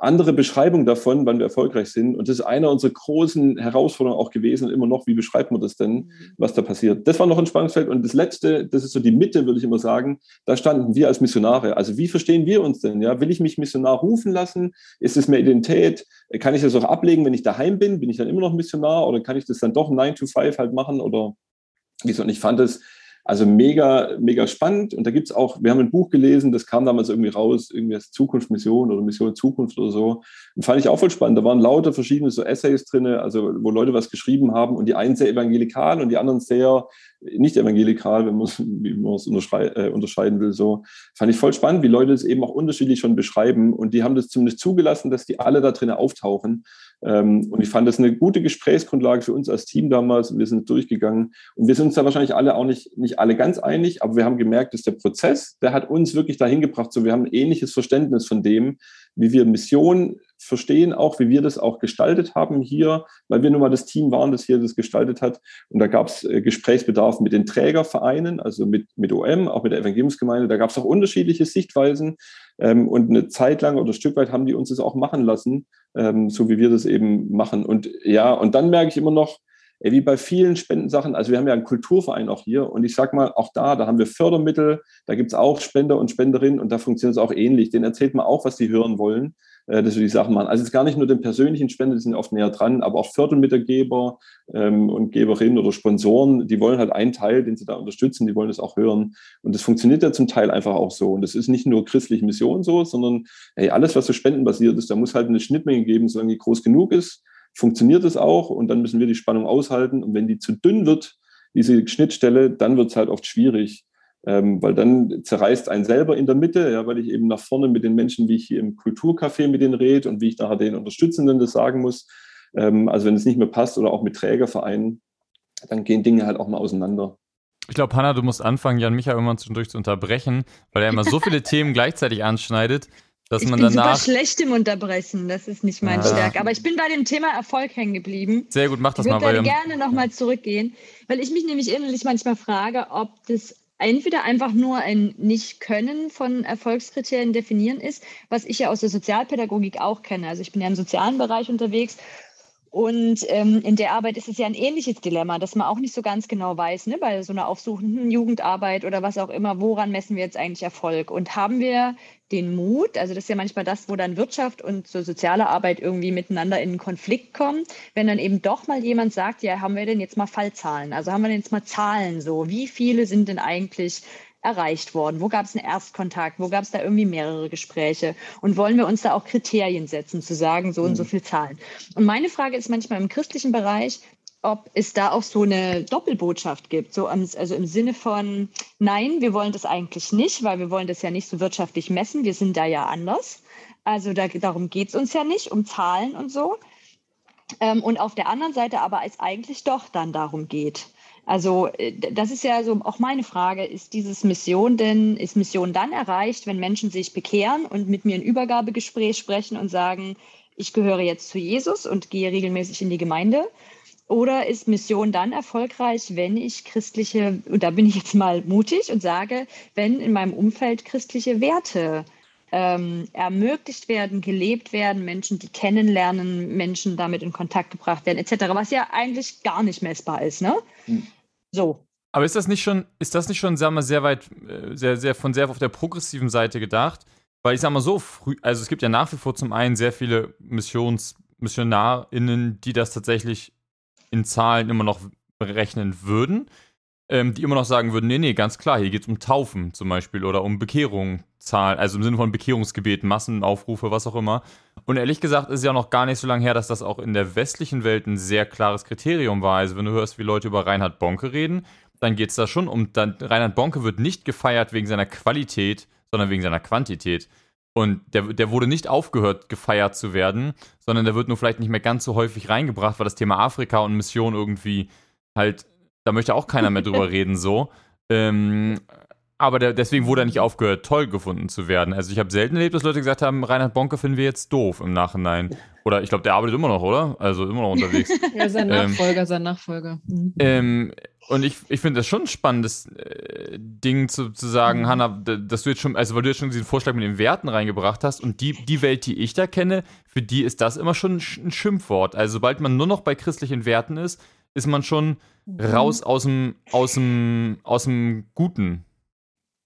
andere Beschreibung davon, wann wir erfolgreich sind. Und das ist eine unserer großen Herausforderungen auch gewesen, immer noch, wie beschreibt man das denn, mhm. was da passiert. Das war noch ein Spannungsfeld. Und das Letzte, das ist so die Mitte, würde ich immer sagen, da standen wir als Missionare. Also wie verstehen wir uns denn? Ja? Will ich mich Missionar rufen lassen? Ist es mehr Identität? Kann ich das auch ablegen, wenn ich daheim bin? Bin ich dann immer noch Missionar? Oder kann ich das dann doch 9 to 5 halt machen? Oder wieso? Und ich fand es Also mega, mega spannend. Und da gibt es auch, wir haben ein Buch gelesen, das kam damals irgendwie raus, irgendwie als Zukunft Mission oder Mission Zukunft oder so. Und fand ich auch voll spannend. Da waren lauter verschiedene so Essays drin, also wo Leute was geschrieben haben und die einen sehr evangelikal und die anderen sehr nicht evangelikal, wenn man es [laughs] äh, unterscheiden will. So fand ich voll spannend, wie Leute es eben auch unterschiedlich schon beschreiben. Und die haben das zumindest zugelassen, dass die alle da drinnen auftauchen. Ähm, und ich fand das eine gute Gesprächsgrundlage für uns als Team damals. Wir sind durchgegangen und wir sind uns da wahrscheinlich alle auch nicht, nicht alle ganz einig, aber wir haben gemerkt, dass der Prozess, der hat uns wirklich dahin gebracht. So, wir haben ein ähnliches Verständnis von dem, wie wir Mission verstehen, auch wie wir das auch gestaltet haben hier, weil wir nun mal das Team waren, das hier das gestaltet hat. Und da gab es äh, Gesprächsbedarf mit den Trägervereinen, also mit, mit OM, auch mit der Evangeliumsgemeinde. Da gab es auch unterschiedliche Sichtweisen. Ähm, und eine Zeit lang oder ein Stück weit haben die uns das auch machen lassen, ähm, so wie wir das eben machen. Und ja, und dann merke ich immer noch, ey, wie bei vielen Spendensachen, also wir haben ja einen Kulturverein auch hier und ich sag mal, auch da, da haben wir Fördermittel, da gibt es auch Spender und Spenderinnen und da funktioniert es auch ähnlich. Den erzählt man auch, was die hören wollen, dass wir die Sachen machen. Also es ist gar nicht nur den persönlichen Spender, die sind oft näher dran, aber auch Fördermittelgeber ähm, und Geberinnen oder Sponsoren, die wollen halt einen Teil, den sie da unterstützen, die wollen das auch hören. Und das funktioniert ja zum Teil einfach auch so. Und das ist nicht nur christliche Mission so, sondern hey, alles, was so spendenbasiert ist, da muss halt eine Schnittmenge geben, solange die groß genug ist funktioniert es auch und dann müssen wir die Spannung aushalten. Und wenn die zu dünn wird, diese Schnittstelle, dann wird es halt oft schwierig, ähm, weil dann zerreißt einen selber in der Mitte, ja, weil ich eben nach vorne mit den Menschen, wie ich hier im Kulturcafé mit denen rede und wie ich nachher den Unterstützenden das sagen muss. Ähm, also wenn es nicht mehr passt oder auch mit Trägervereinen, dann gehen Dinge halt auch mal auseinander. Ich glaube, Hanna, du musst anfangen, Jan Micha irgendwann zwischendurch zu unterbrechen, weil er immer so viele [laughs] Themen gleichzeitig anschneidet dass ich man bin danach. super schlecht im Unterbrechen, das ist nicht mein Ah. Stärke. Aber ich bin bei dem Thema Erfolg hängen geblieben. Sehr gut, mach das Ich mal, würde weil da gerne nochmal zurückgehen, weil ich mich nämlich innerlich manchmal frage, ob das entweder einfach nur ein Nicht-Können von Erfolgskriterien definieren ist, was ich ja aus der Sozialpädagogik auch kenne. Also ich bin ja im sozialen Bereich unterwegs und ähm, in der Arbeit ist es ja ein ähnliches Dilemma, dass man auch nicht so ganz genau weiß, ne, bei so einer aufsuchenden Jugendarbeit oder was auch immer, woran messen wir jetzt eigentlich Erfolg? Und haben wir den Mut, also das ist ja manchmal das, wo dann Wirtschaft und so soziale Arbeit irgendwie miteinander in einen Konflikt kommen, wenn dann eben doch mal jemand sagt, ja, haben wir denn jetzt mal Fallzahlen? Also haben wir denn jetzt mal Zahlen so? Wie viele sind denn eigentlich erreicht worden? Wo gab es einen Erstkontakt? Wo gab es da irgendwie mehrere Gespräche? Und wollen wir uns da auch Kriterien setzen, zu sagen, so und so viel Zahlen? Und meine Frage ist manchmal im christlichen Bereich, ob es da auch so eine Doppelbotschaft gibt, so am, also im Sinne von, nein, wir wollen das eigentlich nicht, weil wir wollen das ja nicht so wirtschaftlich messen, wir sind da ja anders. Also da, darum geht es uns ja nicht, um Zahlen und so. Ähm, und auf der anderen Seite aber es eigentlich doch dann darum geht. Also äh, das ist ja so auch meine Frage, ist dieses Mission denn, ist Mission dann erreicht, wenn Menschen sich bekehren und mit mir ein Übergabegespräch sprechen und sagen, ich gehöre jetzt zu Jesus und gehe regelmäßig in die Gemeinde? Oder ist Mission dann erfolgreich, wenn ich christliche, und da bin ich jetzt mal mutig und sage, wenn in meinem Umfeld christliche Werte ähm, ermöglicht werden, gelebt werden, Menschen, die kennenlernen, Menschen damit in Kontakt gebracht werden, etc., was ja eigentlich gar nicht messbar ist, ne? Hm. So. Aber ist das nicht schon, ist das nicht schon, sagen wir, sehr weit, äh, sehr, sehr von sehr auf der progressiven Seite gedacht? Weil ich sag mal so früh, also es gibt ja nach wie vor zum einen sehr viele Missions, MissionarInnen, die das tatsächlich in Zahlen immer noch berechnen würden, ähm, die immer noch sagen würden, nee, nee, ganz klar, hier geht es um Taufen zum Beispiel oder um Bekehrungen, Zahlen, also im Sinne von Bekehrungsgebeten, Massenaufrufe, was auch immer. Und ehrlich gesagt ist ja noch gar nicht so lange her, dass das auch in der westlichen Welt ein sehr klares Kriterium war. Also wenn du hörst, wie Leute über Reinhard Bonke reden, dann geht es da schon um, dann, Reinhard Bonke wird nicht gefeiert wegen seiner Qualität, sondern wegen seiner Quantität. Und der, der wurde nicht aufgehört, gefeiert zu werden, sondern der wird nur vielleicht nicht mehr ganz so häufig reingebracht, weil das Thema Afrika und Mission irgendwie halt, da möchte auch keiner mehr drüber [laughs] reden, so. Ähm, aber der, deswegen wurde er nicht aufgehört, toll gefunden zu werden. Also ich habe selten erlebt, dass Leute gesagt haben, Reinhard Bonke finden wir jetzt doof im Nachhinein. Oder ich glaube, der arbeitet immer noch, oder? Also immer noch unterwegs. [laughs] Ja, sein Ähm, Nachfolger, sein Nachfolger. Mhm. Ähm, und ich, ich finde das schon ein spannendes äh, Ding zu, zu sagen, Mhm. Hanna, dass du jetzt schon, also weil du jetzt schon diesen Vorschlag mit den Werten reingebracht hast und die, die Welt, die ich da kenne, für die ist das immer schon ein Sch- ein Schimpfwort. Also sobald man nur noch bei christlichen Werten ist, ist man schon. Raus aus dem, aus dem, aus dem Guten.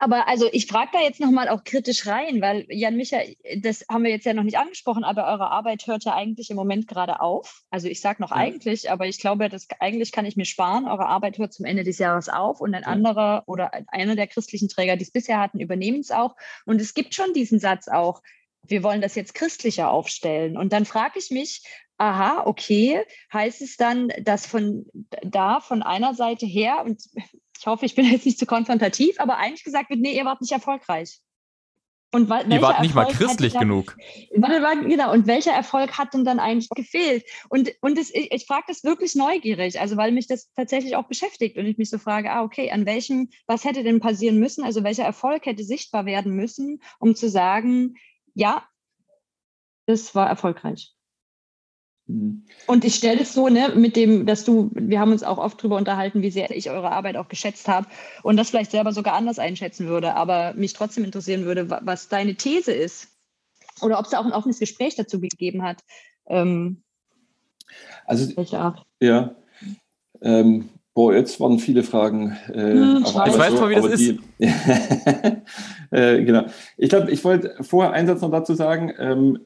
Aber also ich frage da jetzt nochmal auch kritisch rein, weil Jan Micha, das haben wir jetzt ja noch nicht angesprochen, aber eure Arbeit hört ja eigentlich im Moment gerade auf. Also ich sage noch ja. eigentlich, aber ich glaube, das eigentlich kann ich mir sparen. Eure Arbeit hört zum Ende des Jahres auf und ein ja. anderer oder einer der christlichen Träger, die es bisher hatten, übernehmen es auch. Und es gibt schon diesen Satz auch, wir wollen das jetzt christlicher aufstellen. Und dann frage ich mich, aha, okay, heißt es dann, dass von da, von einer Seite her, und [laughs] ich hoffe, ich bin [laughs] jetzt nicht zu konfrontativ, aber eigentlich gesagt wird, nee, ihr wart nicht erfolgreich. Und ihr wart nicht mal christlich dann, genug. genau, und welcher Erfolg hat denn dann eigentlich gefehlt? Und, und das, ich, ich frage das wirklich neugierig, also weil mich das tatsächlich auch beschäftigt und ich mich so frage, ah, okay, an welchem, was hätte denn passieren müssen? Also welcher Erfolg hätte sichtbar werden müssen, um zu sagen, ja, das war erfolgreich. Mhm. Und ich stelle es so, ne, mit dem, dass du, wir haben uns auch oft darüber unterhalten, wie sehr ich eure Arbeit auch geschätzt habe und das vielleicht selber sogar anders einschätzen würde, aber mich trotzdem interessieren würde, was deine These ist oder ob es auch ein offenes Gespräch dazu gegeben hat. Ähm, also, welche Art? Ja. Ähm, boah, jetzt waren viele Fragen. Äh, hm, ich weiß so, mal, wie das ist. [laughs] äh, genau. Ich glaube, ich wollte vorher einen Satz noch dazu sagen. Ähm,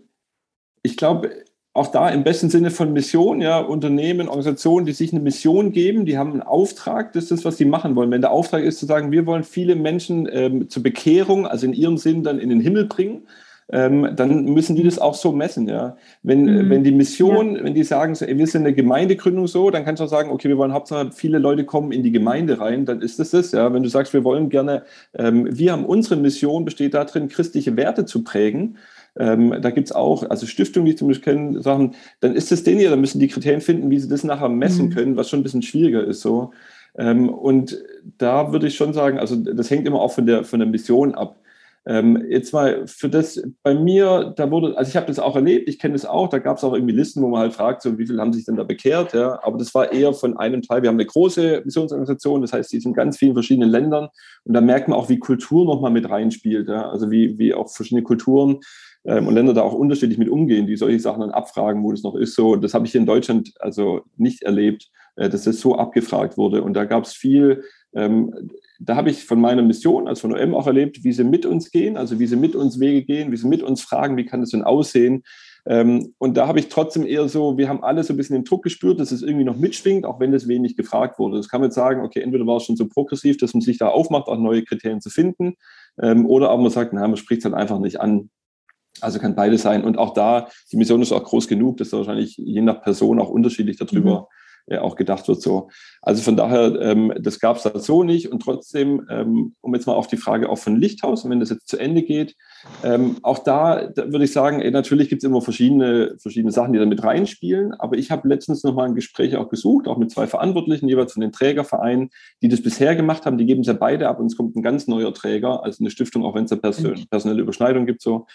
ich glaube, auch da im besten Sinne von Mission, ja, Unternehmen, Organisationen, die sich eine Mission geben, die haben einen Auftrag, das ist das, was sie machen wollen. Wenn der Auftrag ist zu sagen, wir wollen viele Menschen ähm, zur Bekehrung, also in ihrem Sinn dann in den Himmel bringen, ähm, dann müssen die das auch so messen, ja. Wenn, mhm. wenn die Mission, ja. wenn die sagen, so, ey, wir sind eine Gemeindegründung so, dann kannst du auch sagen, okay, wir wollen Hauptsache viele Leute kommen in die Gemeinde rein, dann ist das das, ja. Wenn du sagst, wir wollen gerne, ähm, wir haben unsere Mission, besteht darin, christliche Werte zu prägen, ähm, da gibt es auch, also Stiftungen, die zum Beispiel kennen, sagen, dann ist es denen ja, dann müssen die Kriterien finden, wie sie das nachher messen mhm. können, was schon ein bisschen schwieriger ist so. Ähm, und da würde ich schon sagen, also das hängt immer auch von der, von der Mission ab. Ähm, jetzt mal für das, bei mir, da wurde, also ich habe das auch erlebt, ich kenne das auch, da gab es auch irgendwie Listen, wo man halt fragt, so wie viele haben sich denn da bekehrt, ja, aber das war eher von einem Teil, wir haben eine große Missionsorganisation, das heißt, die ist in ganz vielen verschiedenen Ländern und da merkt man auch, wie Kultur nochmal mit reinspielt, ja, also wie, wie auch verschiedene Kulturen und Länder da auch unterschiedlich mit umgehen, die solche Sachen dann abfragen, wo das noch ist. So, das habe ich in Deutschland also nicht erlebt, äh, dass das so abgefragt wurde. Und da gab es viel, ähm, da habe ich von meiner Mission, also von OM auch erlebt, wie sie mit uns gehen, also wie sie mit uns Wege gehen, wie sie mit uns fragen, wie kann das denn aussehen. Ähm, und da habe ich trotzdem eher so, wir haben alle so ein bisschen den Druck gespürt, dass es irgendwie noch mitschwingt, auch wenn das wenig gefragt wurde. Das kann man jetzt sagen, okay, entweder war es schon so progressiv, dass man sich da aufmacht, auch neue Kriterien zu finden, ähm, oder aber man sagt, na, man spricht es halt einfach nicht an. Also kann beides sein. Und auch da, die Mission ist auch groß genug, dass da wahrscheinlich je nach Person auch unterschiedlich darüber mhm. äh, auch gedacht wird. So. Also von daher, ähm, das gab es da so nicht. Und trotzdem, ähm, um jetzt mal auf die Frage auch von Lichthaus, und wenn das jetzt zu Ende geht, ähm, auch da, da würde ich sagen, ey, natürlich gibt es immer verschiedene, verschiedene Sachen, die da mit reinspielen. Aber ich habe letztens nochmal ein Gespräch auch gesucht, auch mit zwei Verantwortlichen, jeweils von den Trägervereinen, die das bisher gemacht haben. Die geben es ja beide ab und es kommt ein ganz neuer Träger, also eine Stiftung, auch wenn es da person personelle Überschneidung gibt. so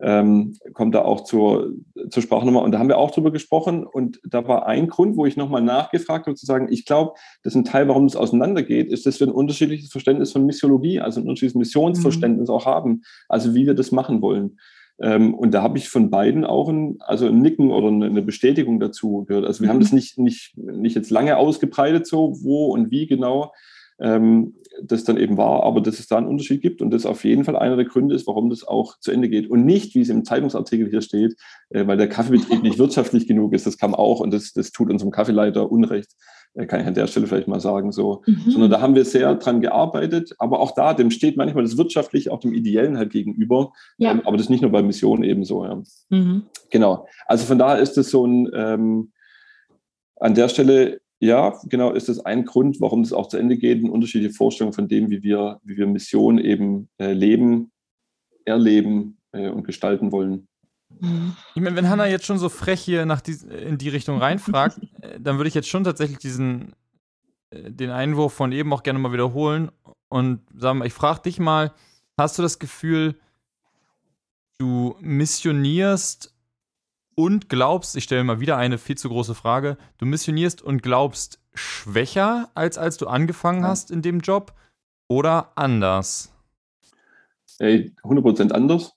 ähm, kommt da auch zur, zur Sprache nochmal. Und da haben wir auch drüber gesprochen. Und da war ein Grund, wo ich nochmal nachgefragt habe, zu sagen, ich glaube, dass ein Teil, warum es auseinandergeht, ist, dass wir ein unterschiedliches Verständnis von Missiologie, also ein unterschiedliches Missionsverständnis mhm. auch haben, also wie wir das machen wollen. Ähm, und da habe ich von beiden auch ein, also ein Nicken oder eine Bestätigung dazu gehört. Also wir mhm. haben das nicht, nicht, nicht jetzt lange ausgebreitet, so wo und wie genau, ähm, das dann eben war, aber dass es da einen Unterschied gibt und das auf jeden Fall einer der Gründe ist, warum das auch zu Ende geht. Und nicht, wie es im Zeitungsartikel hier steht, äh, weil der Kaffeebetrieb nicht wirtschaftlich genug ist, das kam auch und das, das tut unserem Kaffeeleiter Unrecht, äh, kann ich an der Stelle vielleicht mal sagen, so. Mhm. Sondern da haben wir sehr dran gearbeitet, aber auch da, dem steht manchmal das wirtschaftlich auch dem Ideellen halt gegenüber, ja. ähm, aber das nicht nur bei Missionen ebenso, ja. Mhm. Genau. Also von daher ist das so ein, ähm, an der Stelle ja, genau, ist das ein Grund, warum es auch zu Ende geht, eine unterschiedliche Vorstellung von dem, wie wir, wie wir Mission eben äh, leben, erleben äh, und gestalten wollen. Ich meine, wenn Hanna jetzt schon so frech hier nach die, in die Richtung reinfragt, [laughs] äh, dann würde ich jetzt schon tatsächlich diesen äh, den Einwurf von eben auch gerne mal wiederholen und sagen, ich frage dich mal, hast du das Gefühl, du missionierst und glaubst, ich stelle mal wieder eine viel zu große Frage, du missionierst und glaubst schwächer, als als du angefangen hast in dem Job oder anders? Ey, 100% anders.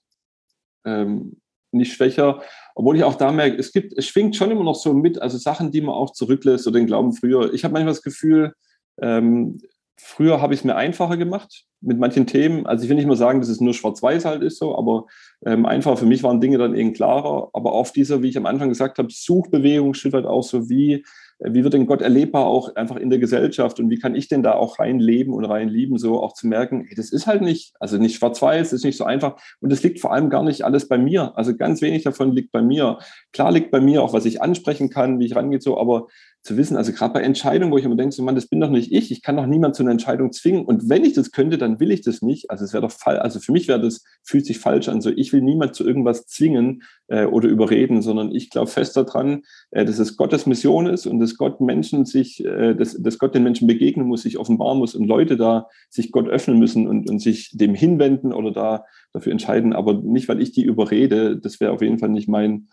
Ähm, nicht schwächer, obwohl ich auch da merke, es gibt, es schwingt schon immer noch so mit, also Sachen, die man auch zurücklässt oder den Glauben früher. Ich habe manchmal das Gefühl, ähm, früher habe ich es mir einfacher gemacht mit manchen Themen. Also ich will nicht mal sagen, dass es nur schwarz-weiß halt ist so, aber ähm, einfach für mich waren Dinge dann eben klarer. Aber auf dieser, wie ich am Anfang gesagt habe, Suchbewegung steht halt auch so, wie wie wird denn Gott erlebbar auch einfach in der Gesellschaft und wie kann ich denn da auch rein leben und rein lieben, so auch zu merken, hey, das ist halt nicht, also nicht schwarz-weiß, ist nicht so einfach und es liegt vor allem gar nicht alles bei mir. Also ganz wenig davon liegt bei mir. Klar liegt bei mir auch, was ich ansprechen kann, wie ich rangehe, so, aber zu wissen, also gerade bei Entscheidungen, wo ich immer denke, so, Mann, das bin doch nicht ich, ich kann doch niemand zu einer Entscheidung zwingen. Und wenn ich das könnte, dann will ich das nicht. Also es wäre doch fall, also für mich wäre das, fühlt sich falsch an, so ich will niemand zu irgendwas zwingen äh, oder überreden, sondern ich glaube fest daran, äh, dass es Gottes Mission ist und dass Gott Menschen sich, äh, dass, dass Gott den Menschen begegnen muss, sich offenbaren muss und Leute da sich Gott öffnen müssen und, und sich dem hinwenden oder da dafür entscheiden, aber nicht, weil ich die überrede, das wäre auf jeden Fall nicht mein,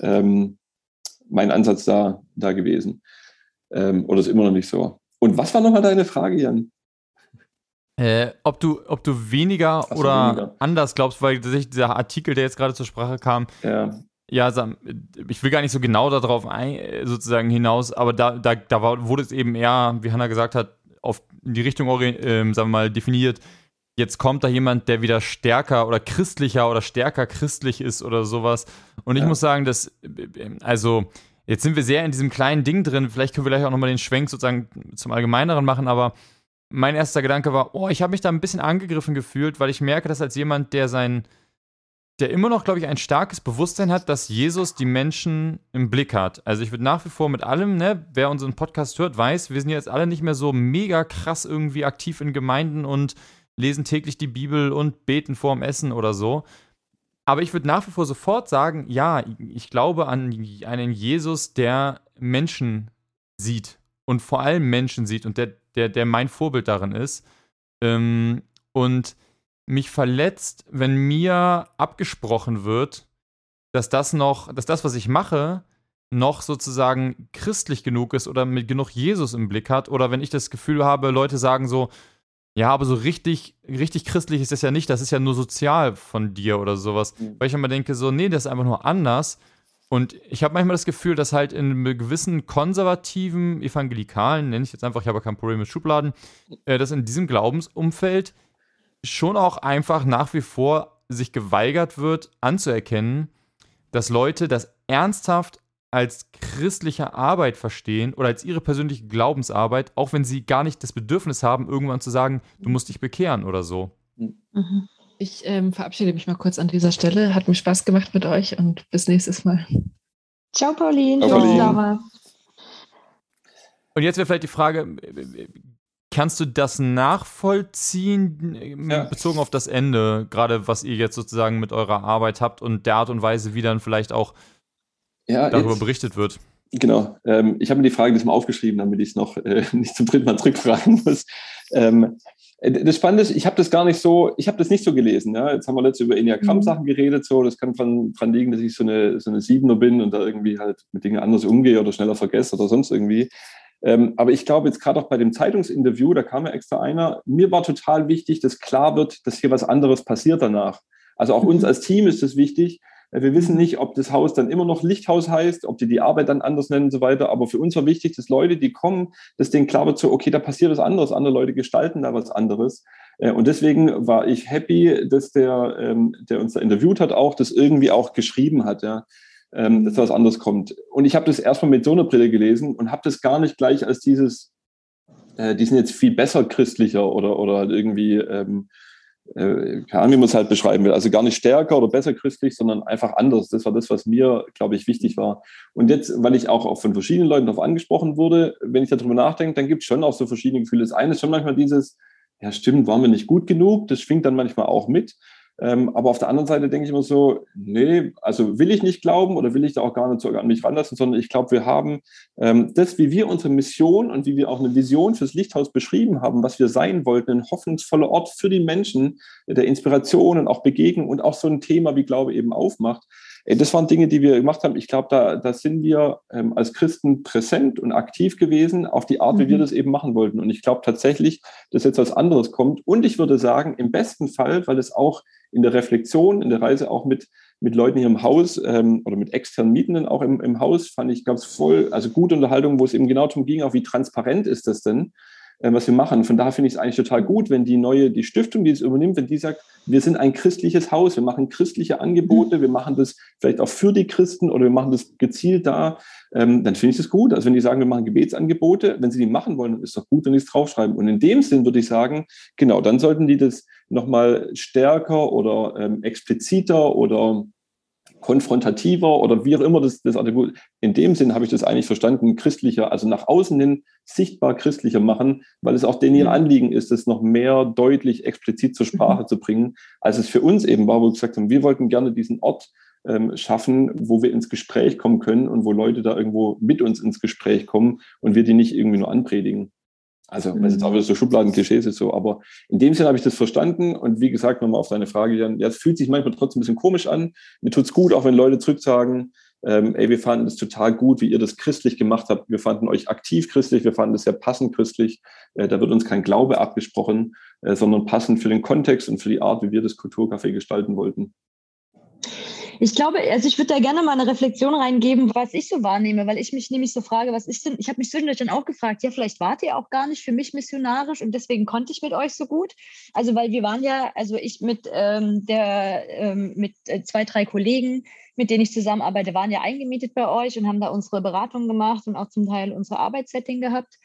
ähm, mein Ansatz da, da gewesen. Ähm, oder ist immer noch nicht so. Und was war nochmal deine Frage, Jan? Äh, ob, du, ob du weniger so, oder weniger. anders glaubst, weil dieser Artikel, der jetzt gerade zur Sprache kam, ja. ja, ich will gar nicht so genau darauf ein, sozusagen hinaus, aber da, da, da wurde es eben eher, wie Hannah gesagt hat, auf die Richtung, äh, sagen wir mal, definiert, jetzt kommt da jemand, der wieder stärker oder christlicher oder stärker christlich ist oder sowas. Und ich ja. muss sagen, dass, also, jetzt sind wir sehr in diesem kleinen Ding drin. Vielleicht können wir gleich auch nochmal den Schwenk sozusagen zum Allgemeineren machen, aber mein erster Gedanke war, oh, ich habe mich da ein bisschen angegriffen gefühlt, weil ich merke, dass als jemand, der sein, der immer noch, glaube ich, ein starkes Bewusstsein hat, dass Jesus die Menschen im Blick hat. Also ich würde nach wie vor mit allem, ne, wer unseren Podcast hört, weiß, wir sind jetzt alle nicht mehr so mega krass irgendwie aktiv in Gemeinden und lesen täglich die Bibel und beten vorm Essen oder so. Aber ich würde nach wie vor sofort sagen, ja, ich glaube an einen Jesus, der Menschen sieht und vor allem Menschen sieht und der, der, der mein Vorbild darin ist. Ähm, und mich verletzt, wenn mir abgesprochen wird, dass das noch, dass das, was ich mache, noch sozusagen christlich genug ist oder mit genug Jesus im Blick hat. Oder wenn ich das Gefühl habe, Leute sagen so, ja, aber so richtig, richtig christlich ist das ja nicht, das ist ja nur sozial von dir oder sowas. Mhm. Weil ich immer denke, so, nee, das ist einfach nur anders. Und ich habe manchmal das Gefühl, dass halt in gewissen konservativen, evangelikalen, nenne ich jetzt einfach, ich habe kein Problem mit Schubladen, äh, dass in diesem Glaubensumfeld schon auch einfach nach wie vor sich geweigert wird, anzuerkennen, dass Leute das ernsthaft als christliche Arbeit verstehen oder als ihre persönliche Glaubensarbeit, auch wenn sie gar nicht das Bedürfnis haben, irgendwann zu sagen, du musst dich bekehren oder so. Mhm. Ich ähm, verabschiede mich mal kurz an dieser Stelle. Hat mir Spaß gemacht mit euch und bis nächstes Mal. Ciao, Pauline. Ciao, Pauline. Und jetzt wäre vielleicht die Frage, kannst du das nachvollziehen, ähm, ja. bezogen auf das Ende, gerade was ihr jetzt sozusagen mit eurer Arbeit habt und der Art und Weise, wie dann vielleicht auch ja, darüber jetzt, berichtet wird. Genau. Ähm, ich habe mir die Frage diesmal aufgeschrieben, damit ich es noch äh, [laughs] nicht zum dritten Mal zurückfragen muss. Ähm, äh, das Spannende ist, ich habe das gar nicht so, ich habe das nicht so gelesen. Ja? Jetzt haben wir letztes über Enneagramm-Sachen mhm. geredet, so. Das kann dran, dran liegen, dass ich so eine, so eine Siebener bin und da irgendwie halt mit Dingen anders umgehe oder schneller vergesse oder sonst irgendwie. Ähm, aber ich glaube jetzt gerade auch bei dem Zeitungsinterview, da kam ja extra einer, mir war total wichtig, dass klar wird, dass hier was anderes passiert danach. Also auch uns mhm. als Team ist es wichtig, wir wissen nicht, ob das Haus dann immer noch Lichthaus heißt, ob die die Arbeit dann anders nennen und so weiter. Aber für uns war wichtig, dass Leute, die kommen, dass denen klar wird, so, okay, da passiert was anderes. Andere Leute gestalten da was anderes. Äh, und deswegen war ich happy, dass der, ähm, der uns da interviewt hat, auch das irgendwie auch geschrieben hat, ja, ähm, dass da was anderes kommt. Und ich habe das erstmal mit so einer Brille gelesen und habe das gar nicht gleich als dieses, äh, die sind jetzt viel besser christlicher oder, oder halt irgendwie, ähm, äh, keine Ahnung, wie man es halt beschreiben will. Also gar nicht stärker oder besser christlich, sondern einfach anders. Das war das, was mir, glaube ich, wichtig war. Und jetzt, weil ich auch, auch von verschiedenen Leuten darauf angesprochen wurde, wenn ich darüber nachdenke, dann gibt es schon auch so verschiedene Gefühle. Das eine ist schon manchmal dieses, ja stimmt, waren wir nicht gut genug. Das schwingt dann manchmal auch mit. Ähm, aber auf der anderen Seite denke ich immer so, nee, also will ich nicht glauben oder will ich da auch gar nicht so an mich ranlassen, sondern ich glaube, wir haben ähm, das, wie wir unsere Mission und wie wir auch eine Vision fürs Lichthaus beschrieben haben, was wir sein wollten, ein hoffnungsvoller Ort für die Menschen, der Inspiration und auch Begegnung und auch so ein Thema wie Glaube eben aufmacht. Das waren Dinge, die wir gemacht haben. Ich glaube, da, da sind wir ähm, als Christen präsent und aktiv gewesen auf die Art, wie wir mhm. das eben machen wollten. Und ich glaube tatsächlich, dass jetzt was anderes kommt. Und ich würde sagen, im besten Fall, weil es auch in der Reflexion, in der Reise auch mit, mit Leuten hier im Haus ähm, oder mit externen Mietenden auch im, im Haus, fand ich, gab es voll, also gute Unterhaltung, wo es eben genau darum ging, auch wie transparent ist das denn? Äh, was wir machen. Von daher finde ich es eigentlich total gut, wenn die neue, die Stiftung, die es übernimmt, wenn die sagt, wir sind ein christliches Haus, wir machen christliche Angebote, wir machen das vielleicht auch für die Christen oder wir machen das gezielt da, ähm, dann finde ich das gut. Also wenn die sagen, wir machen Gebetsangebote, wenn sie die machen wollen, dann ist doch gut, wenn die es draufschreiben. Und in dem Sinn würde ich sagen, genau, dann sollten die das nochmal stärker oder ähm, expliziter oder konfrontativer oder wie auch immer das, das Attribut. In dem Sinn habe ich das eigentlich verstanden, christlicher, also nach außen hin sichtbar christlicher machen, weil es auch denen ihr mhm. Anliegen ist, das noch mehr deutlich explizit zur Sprache mhm. zu bringen, als es für uns eben war, wo wir gesagt haben, wir wollten gerne diesen Ort ähm, schaffen, wo wir ins Gespräch kommen können und wo Leute da irgendwo mit uns ins Gespräch kommen und wir die nicht irgendwie nur anpredigen. Also, wenn es jetzt auch wieder so Schubladen-Klischees ist, so, aber in dem Sinne habe ich das verstanden. Und wie gesagt, nochmal auf deine Frage, Jan, ja, es fühlt sich manchmal trotzdem ein bisschen komisch an. Mir tut's gut, auch wenn Leute zurücksagen, ähm, ey, wir fanden es total gut, wie ihr das christlich gemacht habt. Wir fanden euch aktiv christlich, wir fanden es sehr passend christlich. Äh, da wird uns kein Glaube abgesprochen, äh, sondern passend für den Kontext und für die Art, wie wir das Kulturcafé gestalten wollten. Ich glaube, also ich würde da gerne mal eine Reflexion reingeben, was ich so wahrnehme, weil ich mich nämlich so frage, was ist denn, ich habe mich zwischendurch dann auch gefragt, ja, vielleicht wart ihr auch gar nicht für mich missionarisch und deswegen konnte ich mit euch so gut. Also, weil wir waren ja, also ich mit ähm, der, ähm, mit äh, zwei, drei Kollegen, mit denen ich zusammenarbeite, waren ja eingemietet bei euch und haben da unsere Beratung gemacht und auch zum Teil unser Arbeitssetting gehabt.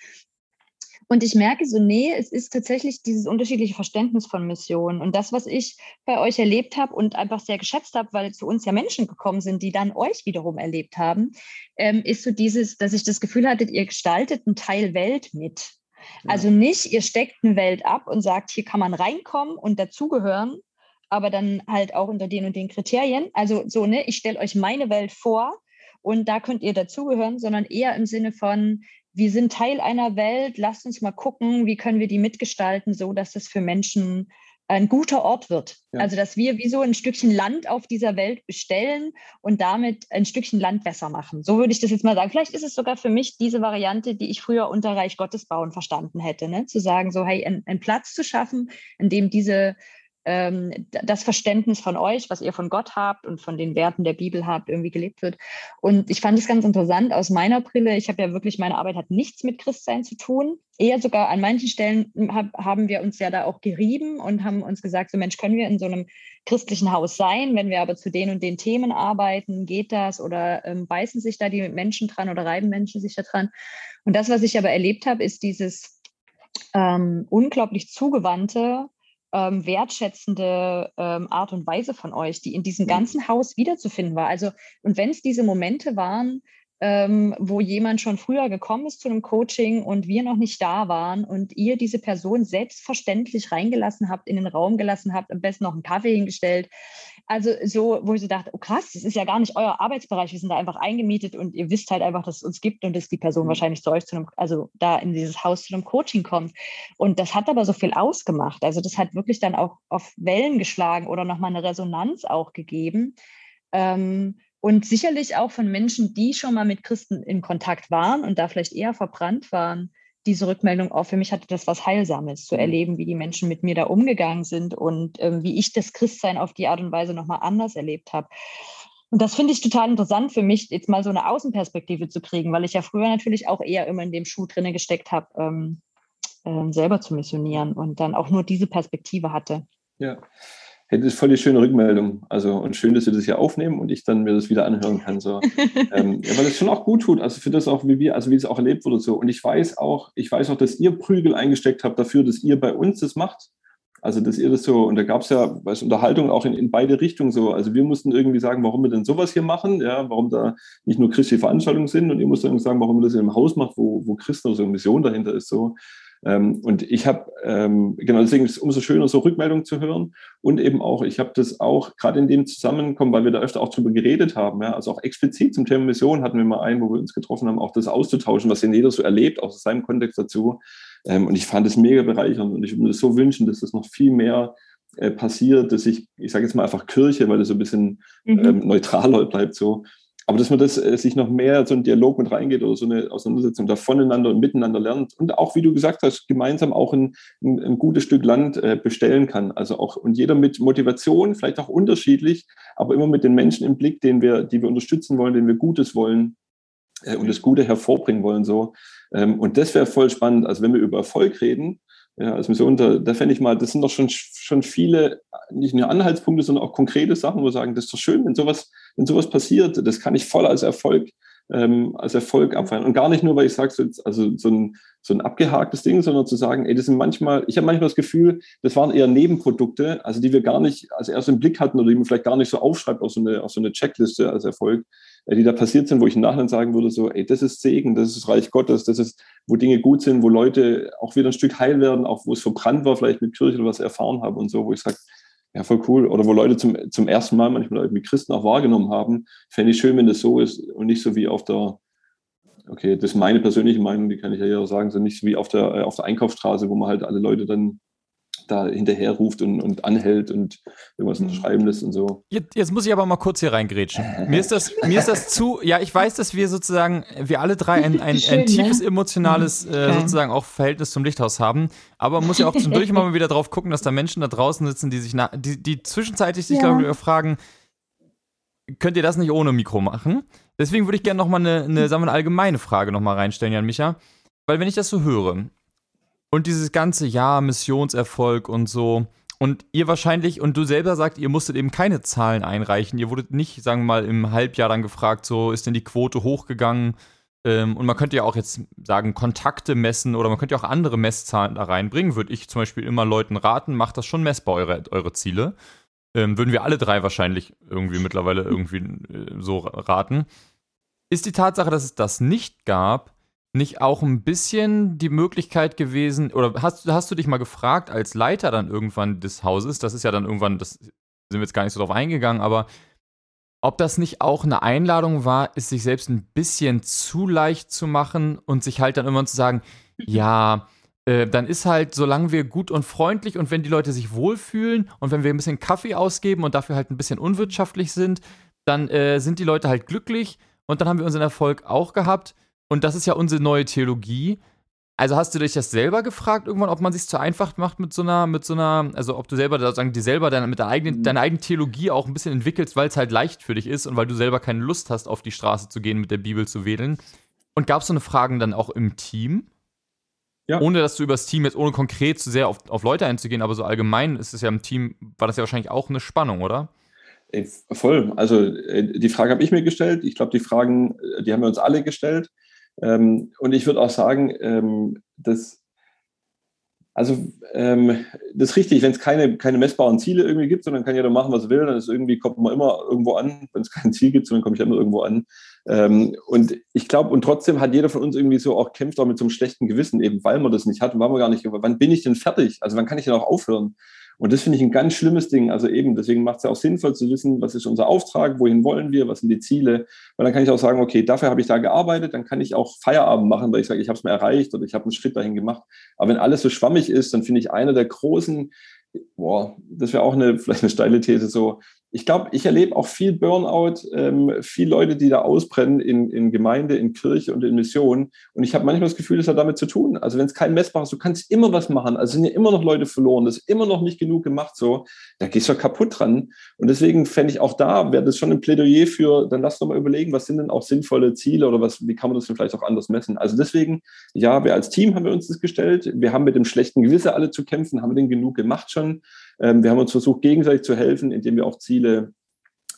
Und ich merke so, nee, es ist tatsächlich dieses unterschiedliche Verständnis von Missionen. Und das, was ich bei euch erlebt habe und einfach sehr geschätzt habe, weil zu uns ja Menschen gekommen sind, die dann euch wiederum erlebt haben, ähm, ist so dieses, dass ich das Gefühl hatte, ihr gestaltet einen Teil Welt mit. Also nicht, ihr steckt eine Welt ab und sagt, hier kann man reinkommen und dazugehören, aber dann halt auch unter den und den Kriterien. Also so, ne, ich stelle euch meine Welt vor und da könnt ihr dazugehören, sondern eher im Sinne von, wir sind Teil einer Welt, lasst uns mal gucken, wie können wir die mitgestalten, so dass es für Menschen ein guter Ort wird. Ja. Also, dass wir wie so ein Stückchen Land auf dieser Welt bestellen und damit ein Stückchen Land besser machen. So würde ich das jetzt mal sagen. Vielleicht ist es sogar für mich diese Variante, die ich früher unter Reich Gottes bauen verstanden hätte. Ne? Zu sagen, so, hey, einen Platz zu schaffen, in dem diese ähm, das Verständnis von euch, was ihr von Gott habt und von den Werten der Bibel habt, irgendwie gelebt wird. Und ich fand es ganz interessant aus meiner Brille. Ich habe ja wirklich, meine Arbeit hat nichts mit Christsein zu tun. Eher sogar an manchen Stellen hab, haben wir uns ja da auch gerieben und haben uns gesagt, so Mensch, können wir in so einem christlichen Haus sein? Wenn wir aber zu den und den Themen arbeiten, geht das? Oder ähm, beißen sich da die Menschen dran oder reiben Menschen sich da dran? Und das, was ich aber erlebt habe, ist dieses ähm, unglaublich zugewandte, ähm, wertschätzende ähm, Art und Weise von euch, die in diesem mhm. ganzen Haus wiederzufinden war. Also, und wenn es diese Momente waren, ähm, wo jemand schon früher gekommen ist zu einem Coaching und wir noch nicht da waren und ihr diese Person selbstverständlich reingelassen habt, in den Raum gelassen habt, am besten noch einen Kaffee hingestellt. Also so, wo ich so dachte, oh krass, das ist ja gar nicht euer Arbeitsbereich, wir sind da einfach eingemietet und ihr wisst halt einfach, dass es uns gibt und dass die Person mhm. wahrscheinlich zu euch zu einem, also da in dieses Haus zu einem Coaching kommt. Und das hat aber so viel ausgemacht. Also das hat wirklich dann auch auf Wellen geschlagen oder nochmal eine Resonanz auch gegeben. Ähm, und sicherlich auch von Menschen, die schon mal mit Christen in Kontakt waren und da vielleicht eher verbrannt waren, diese Rückmeldung auch. Für mich hatte das was Heilsames, zu mhm. erleben, wie die Menschen mit mir da umgegangen sind und ähm, wie ich das Christsein auf die Art und Weise nochmal anders erlebt habe. Und das finde ich total interessant für mich, jetzt mal so eine Außenperspektive zu kriegen, weil ich ja früher natürlich auch eher immer in dem Schuh drinne gesteckt habe, ähm, ähm, selber zu missionieren und dann auch nur diese Perspektive hatte. Ja, ist voll die schöne Rückmeldung. Also, und schön, dass wir das hier aufnehmen und ich dann mir das wieder anhören kann. So. [laughs] ähm, ja, weil es schon auch gut tut, also für das auch, wie wir, also wie es auch erlebt wurde so. Und ich weiß auch, ich weiß auch, dass ihr Prügel eingesteckt habt dafür, dass ihr bei uns das macht. Also, dass ihr das so, und da gab es ja weiß, Unterhaltung auch in, in beide Richtungen so. Also, wir mussten irgendwie sagen, warum wir denn sowas hier machen, ja, warum da nicht nur christliche Veranstaltungen sind, und ihr musst dann sagen, warum ihr das in einem Haus macht, wo, wo Christen oder so eine Mission dahinter ist, so. Ähm, und ich habe, ähm, genau deswegen ist es umso schöner, so Rückmeldungen zu hören. Und eben auch, ich habe das auch gerade in dem Zusammenkommen, weil wir da öfter auch drüber geredet haben, ja, also auch explizit zum Thema Mission hatten wir mal einen, wo wir uns getroffen haben, auch das auszutauschen, was denn jeder so erlebt, auch aus seinem Kontext dazu. Ähm, und ich fand es mega bereichernd und ich würde mir das so wünschen, dass das noch viel mehr äh, passiert, dass ich, ich sage jetzt mal einfach Kirche, weil das so ein bisschen mhm. ähm, neutral [laughs] bleibt so, aber dass man das äh, sich noch mehr so ein Dialog mit reingeht oder so eine Auseinandersetzung da voneinander und miteinander lernt und auch, wie du gesagt hast, gemeinsam auch ein, ein, ein gutes Stück Land äh, bestellen kann. Also auch und jeder mit Motivation, vielleicht auch unterschiedlich, aber immer mit den Menschen im Blick, den wir, die wir unterstützen wollen, den wir Gutes wollen. äh, und das Gute hervorbringen wollen. So. Ähm, und das wäre voll spannend. Also wenn wir über Erfolg reden, ja, als Mission, da, da fände ich mal, das sind doch schon, schon viele, nicht nur Anhaltspunkte, sondern auch konkrete Sachen, wo wir sagen, das ist doch schön, wenn sowas, wenn sowas passiert, das kann ich voll als Erfolg ähm, als Erfolg abfeiern. Und gar nicht nur, weil ich sage, so, also so ein, so ein abgehaktes Ding, sondern zu sagen, ey, das sind manchmal, ich habe manchmal das Gefühl, das waren eher Nebenprodukte, also die wir gar nicht als erst im Blick hatten oder die man vielleicht gar nicht so aufschreibt auf so eine, auf so eine Checkliste als Erfolg, äh, die da passiert sind, wo ich im Nachhinein sagen würde, so, ey, das ist Segen, das ist Reich Gottes, das ist, wo Dinge gut sind, wo Leute auch wieder ein Stück heil werden, auch wo es verbrannt war, vielleicht mit Kirche oder was erfahren haben und so, wo ich sage, ja, voll cool. Oder wo Leute zum, zum ersten Mal manchmal irgendwie Christen auch wahrgenommen haben. Fände ich schön, wenn das so ist und nicht so wie auf der, okay, das ist meine persönliche Meinung, die kann ich ja hier sagen, so nicht wie auf der, äh, auf der Einkaufsstraße, wo man halt alle Leute dann da hinterher ruft und, und anhält und irgendwas mhm. unterschreiben lässt und so. Jetzt, jetzt, muss ich aber mal kurz hier reingrätschen. Mir ist das, mir ist das [laughs] zu, ja, ich weiß, dass wir sozusagen, wir alle drei ein, ein, Schön, ein tiefes ne? emotionales mhm. äh, sozusagen auch Verhältnis zum Lichthaus haben, aber man muss ja auch zwischendurch immer [laughs] mal wieder drauf gucken, dass da Menschen da draußen sitzen, die sich, die, die zwischenzeitlich sich, ja. glaube ich, fragen, könnt ihr das nicht ohne Mikro machen? Deswegen würde ich gerne nochmal eine, eine, sagen wir, eine allgemeine Frage nochmal reinstellen, Jan Micha. Weil wenn ich das so höre, und dieses ganze Jahr Missionserfolg und so. Und ihr wahrscheinlich, und du selber sagt, ihr musstet eben keine Zahlen einreichen. Ihr wurdet nicht, sagen wir mal, im Halbjahr dann gefragt, so ist denn die Quote hochgegangen? Ähm, und man könnte ja auch jetzt sagen, Kontakte messen oder man könnte ja auch andere Messzahlen da reinbringen. Würde ich zum Beispiel immer Leuten raten, macht das schon messbar, eure, eure Ziele. Ähm, würden wir alle drei wahrscheinlich irgendwie mittlerweile irgendwie äh, so raten. Ist die Tatsache, dass es das nicht gab, nicht auch ein bisschen die Möglichkeit gewesen, oder hast, hast du dich mal gefragt, als Leiter dann irgendwann des Hauses, das ist ja dann irgendwann, das sind wir jetzt gar nicht so drauf eingegangen, aber ob das nicht auch eine Einladung war, es sich selbst ein bisschen zu leicht zu machen und sich halt dann irgendwann zu sagen, [laughs] ja, äh, dann ist halt, solange wir gut und freundlich und wenn die Leute sich wohlfühlen und wenn wir ein bisschen Kaffee ausgeben und dafür halt ein bisschen unwirtschaftlich sind, dann äh, sind die Leute halt glücklich und dann haben wir unseren Erfolg auch gehabt und das ist ja unsere neue Theologie. Also hast du dich das selber gefragt irgendwann, ob man sich zu einfach macht mit so einer, mit so einer, also ob du selber sagen, dir selber deine, mit der eigenen, mhm. deine eigene Theologie auch ein bisschen entwickelst, weil es halt leicht für dich ist und weil du selber keine Lust hast, auf die Straße zu gehen, mit der Bibel zu wedeln. Und gab es so eine Fragen dann auch im Team? Ja. Ohne dass du übers Team jetzt, ohne konkret zu sehr auf, auf Leute einzugehen, aber so allgemein ist es ja im Team, war das ja wahrscheinlich auch eine Spannung, oder? Voll. Also äh, die Frage habe ich mir gestellt. Ich glaube, die Fragen, äh, die haben wir uns alle gestellt. Ähm, und ich würde auch sagen, ähm, dass also ähm, das ist richtig, wenn es keine, keine messbaren Ziele irgendwie gibt, sondern kann jeder machen, was er will, dann ist irgendwie, kommt man immer irgendwo an. Wenn es kein [laughs] Ziel gibt, dann komme ich immer irgendwo an. Ähm, und ich glaube, und trotzdem hat jeder von uns irgendwie so auch kämpft auch mit so einem schlechten Gewissen, eben weil man das nicht hat und weil man gar nicht, wann bin ich denn fertig? Also wann kann ich denn auch aufhören? Und das finde ich ein ganz schlimmes Ding. Also eben, deswegen macht es ja auch sinnvoll zu wissen, was ist unser Auftrag, wohin wollen wir, was sind die Ziele. Weil dann kann ich auch sagen, okay, dafür habe ich da gearbeitet, dann kann ich auch Feierabend machen, weil ich sage, ich habe es mir erreicht oder ich habe einen Schritt dahin gemacht. Aber wenn alles so schwammig ist, dann finde ich einer der großen, boah, das wäre auch eine, [laughs] vielleicht eine steile These, so ich glaube, ich erlebe auch viel Burnout, ähm, viele Leute, die da ausbrennen in, in Gemeinde, in Kirche und in Mission. Und ich habe manchmal das Gefühl, das hat damit zu tun. Also wenn es kein messbares, du kannst immer was machen. Also sind ja immer noch Leute verloren, das ist immer noch nicht genug gemacht. So, da gehst du kaputt dran. Und deswegen fände ich auch da, wäre das schon ein Plädoyer für, dann lass doch mal überlegen, was sind denn auch sinnvolle Ziele oder was, wie kann man das denn vielleicht auch anders messen? Also deswegen, ja, wir als Team haben wir uns das gestellt. Wir haben mit dem schlechten Gewissen alle zu kämpfen, haben wir denn genug gemacht schon. Ähm, wir haben uns versucht, gegenseitig zu helfen, indem wir auch Ziele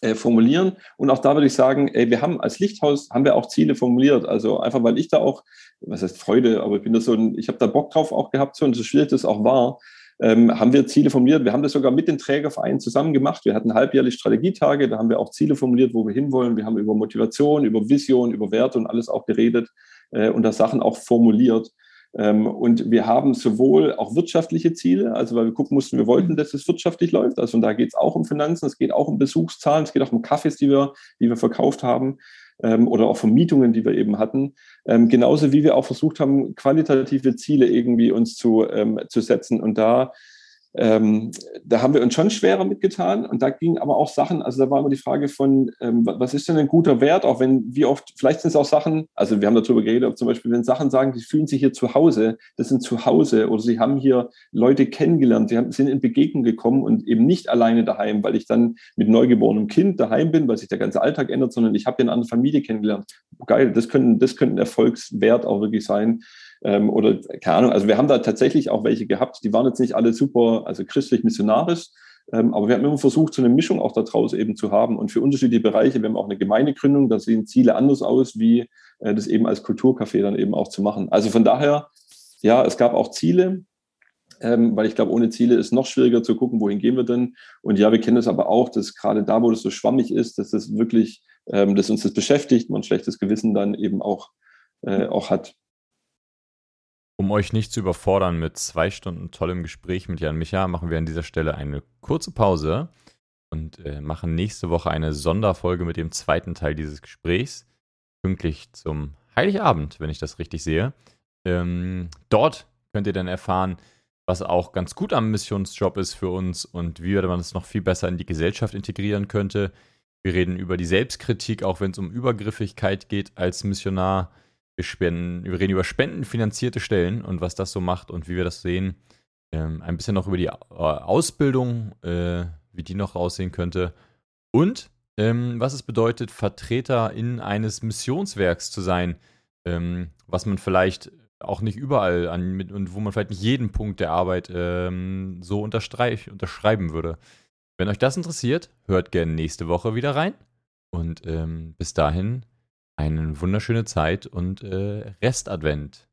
äh, formulieren. Und auch da würde ich sagen, ey, wir haben als Lichthaus haben wir auch Ziele formuliert. Also einfach, weil ich da auch, was heißt Freude, aber ich bin da so ein, ich habe da Bock drauf auch gehabt, so und so schwierig das auch war, ähm, haben wir Ziele formuliert. Wir haben das sogar mit den Trägervereinen zusammen gemacht. Wir hatten halbjährlich Strategietage, da haben wir auch Ziele formuliert, wo wir hinwollen. Wir haben über Motivation, über Vision, über Werte und alles auch geredet äh, und da Sachen auch formuliert. Ähm, und wir haben sowohl auch wirtschaftliche Ziele, also weil wir gucken mussten, wir wollten, dass es wirtschaftlich läuft. Also und da geht es auch um Finanzen, es geht auch um Besuchszahlen, es geht auch um Kaffees, die wir, die wir verkauft haben ähm, oder auch Vermietungen, die wir eben hatten. Ähm, genauso wie wir auch versucht haben, qualitative Ziele irgendwie uns zu, zu setzen. Und da ähm, da haben wir uns schon schwerer mitgetan und da ging aber auch Sachen, also da war immer die Frage von, ähm, was ist denn ein guter Wert, auch wenn, wie oft, vielleicht sind es auch Sachen, also wir haben darüber geredet, ob zum Beispiel, wenn Sachen sagen, die fühlen sich hier zu Hause, das sind zu Hause oder sie haben hier Leute kennengelernt, sie haben, sind in Begegnung gekommen und eben nicht alleine daheim, weil ich dann mit neugeborenem Kind daheim bin, weil sich der ganze Alltag ändert, sondern ich habe hier eine andere Familie kennengelernt. Geil, das könnte, das könnte ein Erfolgswert auch wirklich sein. Ähm, oder keine Ahnung, also wir haben da tatsächlich auch welche gehabt, die waren jetzt nicht alle super, also christlich-missionarisch, ähm, aber wir haben immer versucht, so eine Mischung auch daraus eben zu haben und für unterschiedliche Bereiche. Wir haben auch eine Gemeindegründung, da sehen Ziele anders aus, wie äh, das eben als Kulturcafé dann eben auch zu machen. Also von daher, ja, es gab auch Ziele, ähm, weil ich glaube, ohne Ziele ist noch schwieriger zu gucken, wohin gehen wir denn. Und ja, wir kennen es aber auch, dass gerade da, wo das so schwammig ist, dass das wirklich, ähm, dass uns das beschäftigt, man schlechtes Gewissen dann eben auch, äh, auch hat. Um euch nicht zu überfordern mit zwei Stunden tollem Gespräch mit Jan Micha, machen wir an dieser Stelle eine kurze Pause und äh, machen nächste Woche eine Sonderfolge mit dem zweiten Teil dieses Gesprächs, pünktlich zum Heiligabend, wenn ich das richtig sehe. Ähm, dort könnt ihr dann erfahren, was auch ganz gut am Missionsjob ist für uns und wie man es noch viel besser in die Gesellschaft integrieren könnte. Wir reden über die Selbstkritik, auch wenn es um Übergriffigkeit geht als Missionar. Wir, spenden, wir reden über spendenfinanzierte Stellen und was das so macht und wie wir das sehen. Ähm, ein bisschen noch über die Ausbildung, äh, wie die noch aussehen könnte. Und ähm, was es bedeutet, Vertreter in eines Missionswerks zu sein, ähm, was man vielleicht auch nicht überall an mit, und wo man vielleicht nicht jeden Punkt der Arbeit ähm, so unterschreiben würde. Wenn euch das interessiert, hört gerne nächste Woche wieder rein. Und ähm, bis dahin eine wunderschöne Zeit und äh, Restadvent.